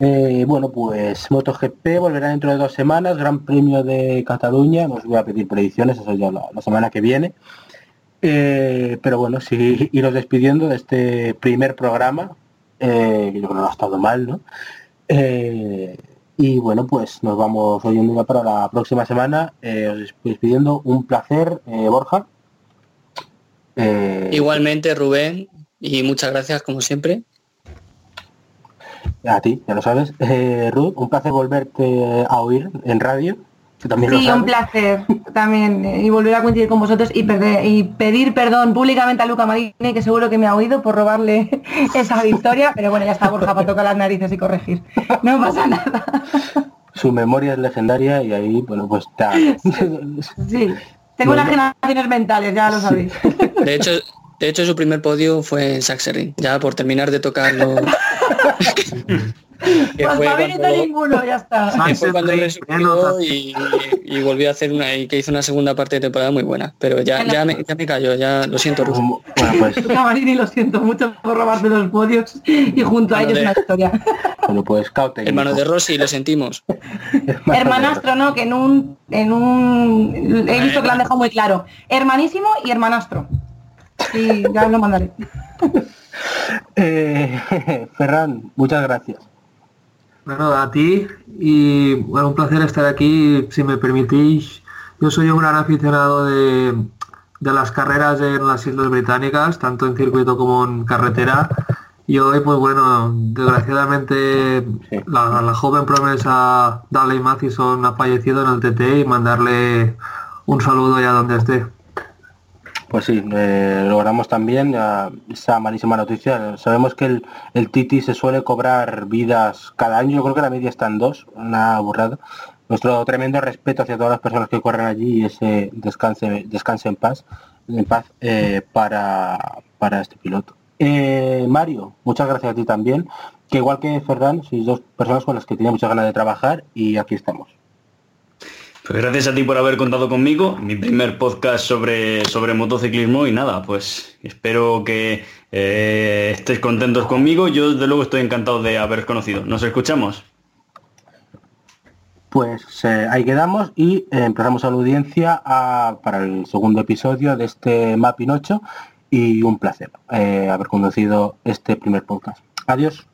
Eh, bueno, pues MotoGP volverá dentro de dos semanas, Gran Premio de Cataluña, no os voy a pedir predicciones, eso ya la, la semana que viene. Eh, pero bueno, sí, iros despidiendo de este primer programa, eh, creo que no ha estado mal, ¿no? Eh, y bueno, pues nos vamos oyendo ya para la próxima semana. Eh, os despidiendo. Un placer, Borja. Igualmente, Rubén, y muchas gracias como siempre. A ti, ya lo sabes. Eh, Ruth, un placer volverte a oír en radio. que también lo Sí, un placer también eh, y volver a coincidir con vosotros y, perder- y pedir perdón públicamente a Luca Marine, que seguro que me ha oído por robarle esa victoria, pero bueno, ya está Borja para tocar las narices y corregir. No pasa nada. Su memoria es legendaria y ahí, bueno, pues está. Sí, tengo unas generaciones mentales, ya lo sabéis. De hecho, de hecho su primer podio fue en Saxerin, ya por terminar de tocarlo. que Pues fue no cuando, ninguno, ya está. que fue cuando Saxenring, resurgió y, y volvió a hacer una y que hizo una segunda parte de temporada muy buena. Pero ya, ya me, ya me cayó, ya lo siento, Rubén. bueno, pues, Luca Marini, lo siento mucho por robarse los podios y junto a ellos de- una victoria. bueno, pues. Hermano de Rossi, lo sentimos. Hermanastro, ¿no? Que en un, en un... He visto que lo han dejado muy claro. Hermanísimo y hermanastro. Sí, ya lo mandaré. Eh, Ferran, muchas gracias. Bueno, a ti y bueno, un placer estar aquí, si me permitís. Yo soy un gran aficionado de, de las carreras en las Islas Británicas, tanto en circuito como en carretera. Y hoy, pues bueno, desgraciadamente Sí. la, la joven promesa Dale Mathison ha fallecido en el TT y mandarle un saludo allá donde esté. Pues sí, eh, logramos también esa malísima noticia. Sabemos que el, el Titi se suele cobrar vidas cada año, yo creo que la media está en dos, una burrada. Nuestro tremendo respeto hacia todas las personas que corren allí y ese descanse, descanse en paz, en paz eh, para, para este piloto. Eh, Mario, muchas gracias a ti también, que igual que Ferran, sois dos personas con las que tenía muchas ganas de trabajar y aquí estamos. Pues gracias a ti por haber contado conmigo, mi primer podcast sobre, sobre motociclismo y nada, pues espero que eh, estéis contentos conmigo. Yo desde luego estoy encantado de haberos conocido. Nos escuchamos. Pues eh, ahí quedamos y eh, empezamos a la audiencia para el segundo episodio de este Mapping 8 y un placer eh, haber conducido este primer podcast. Adiós.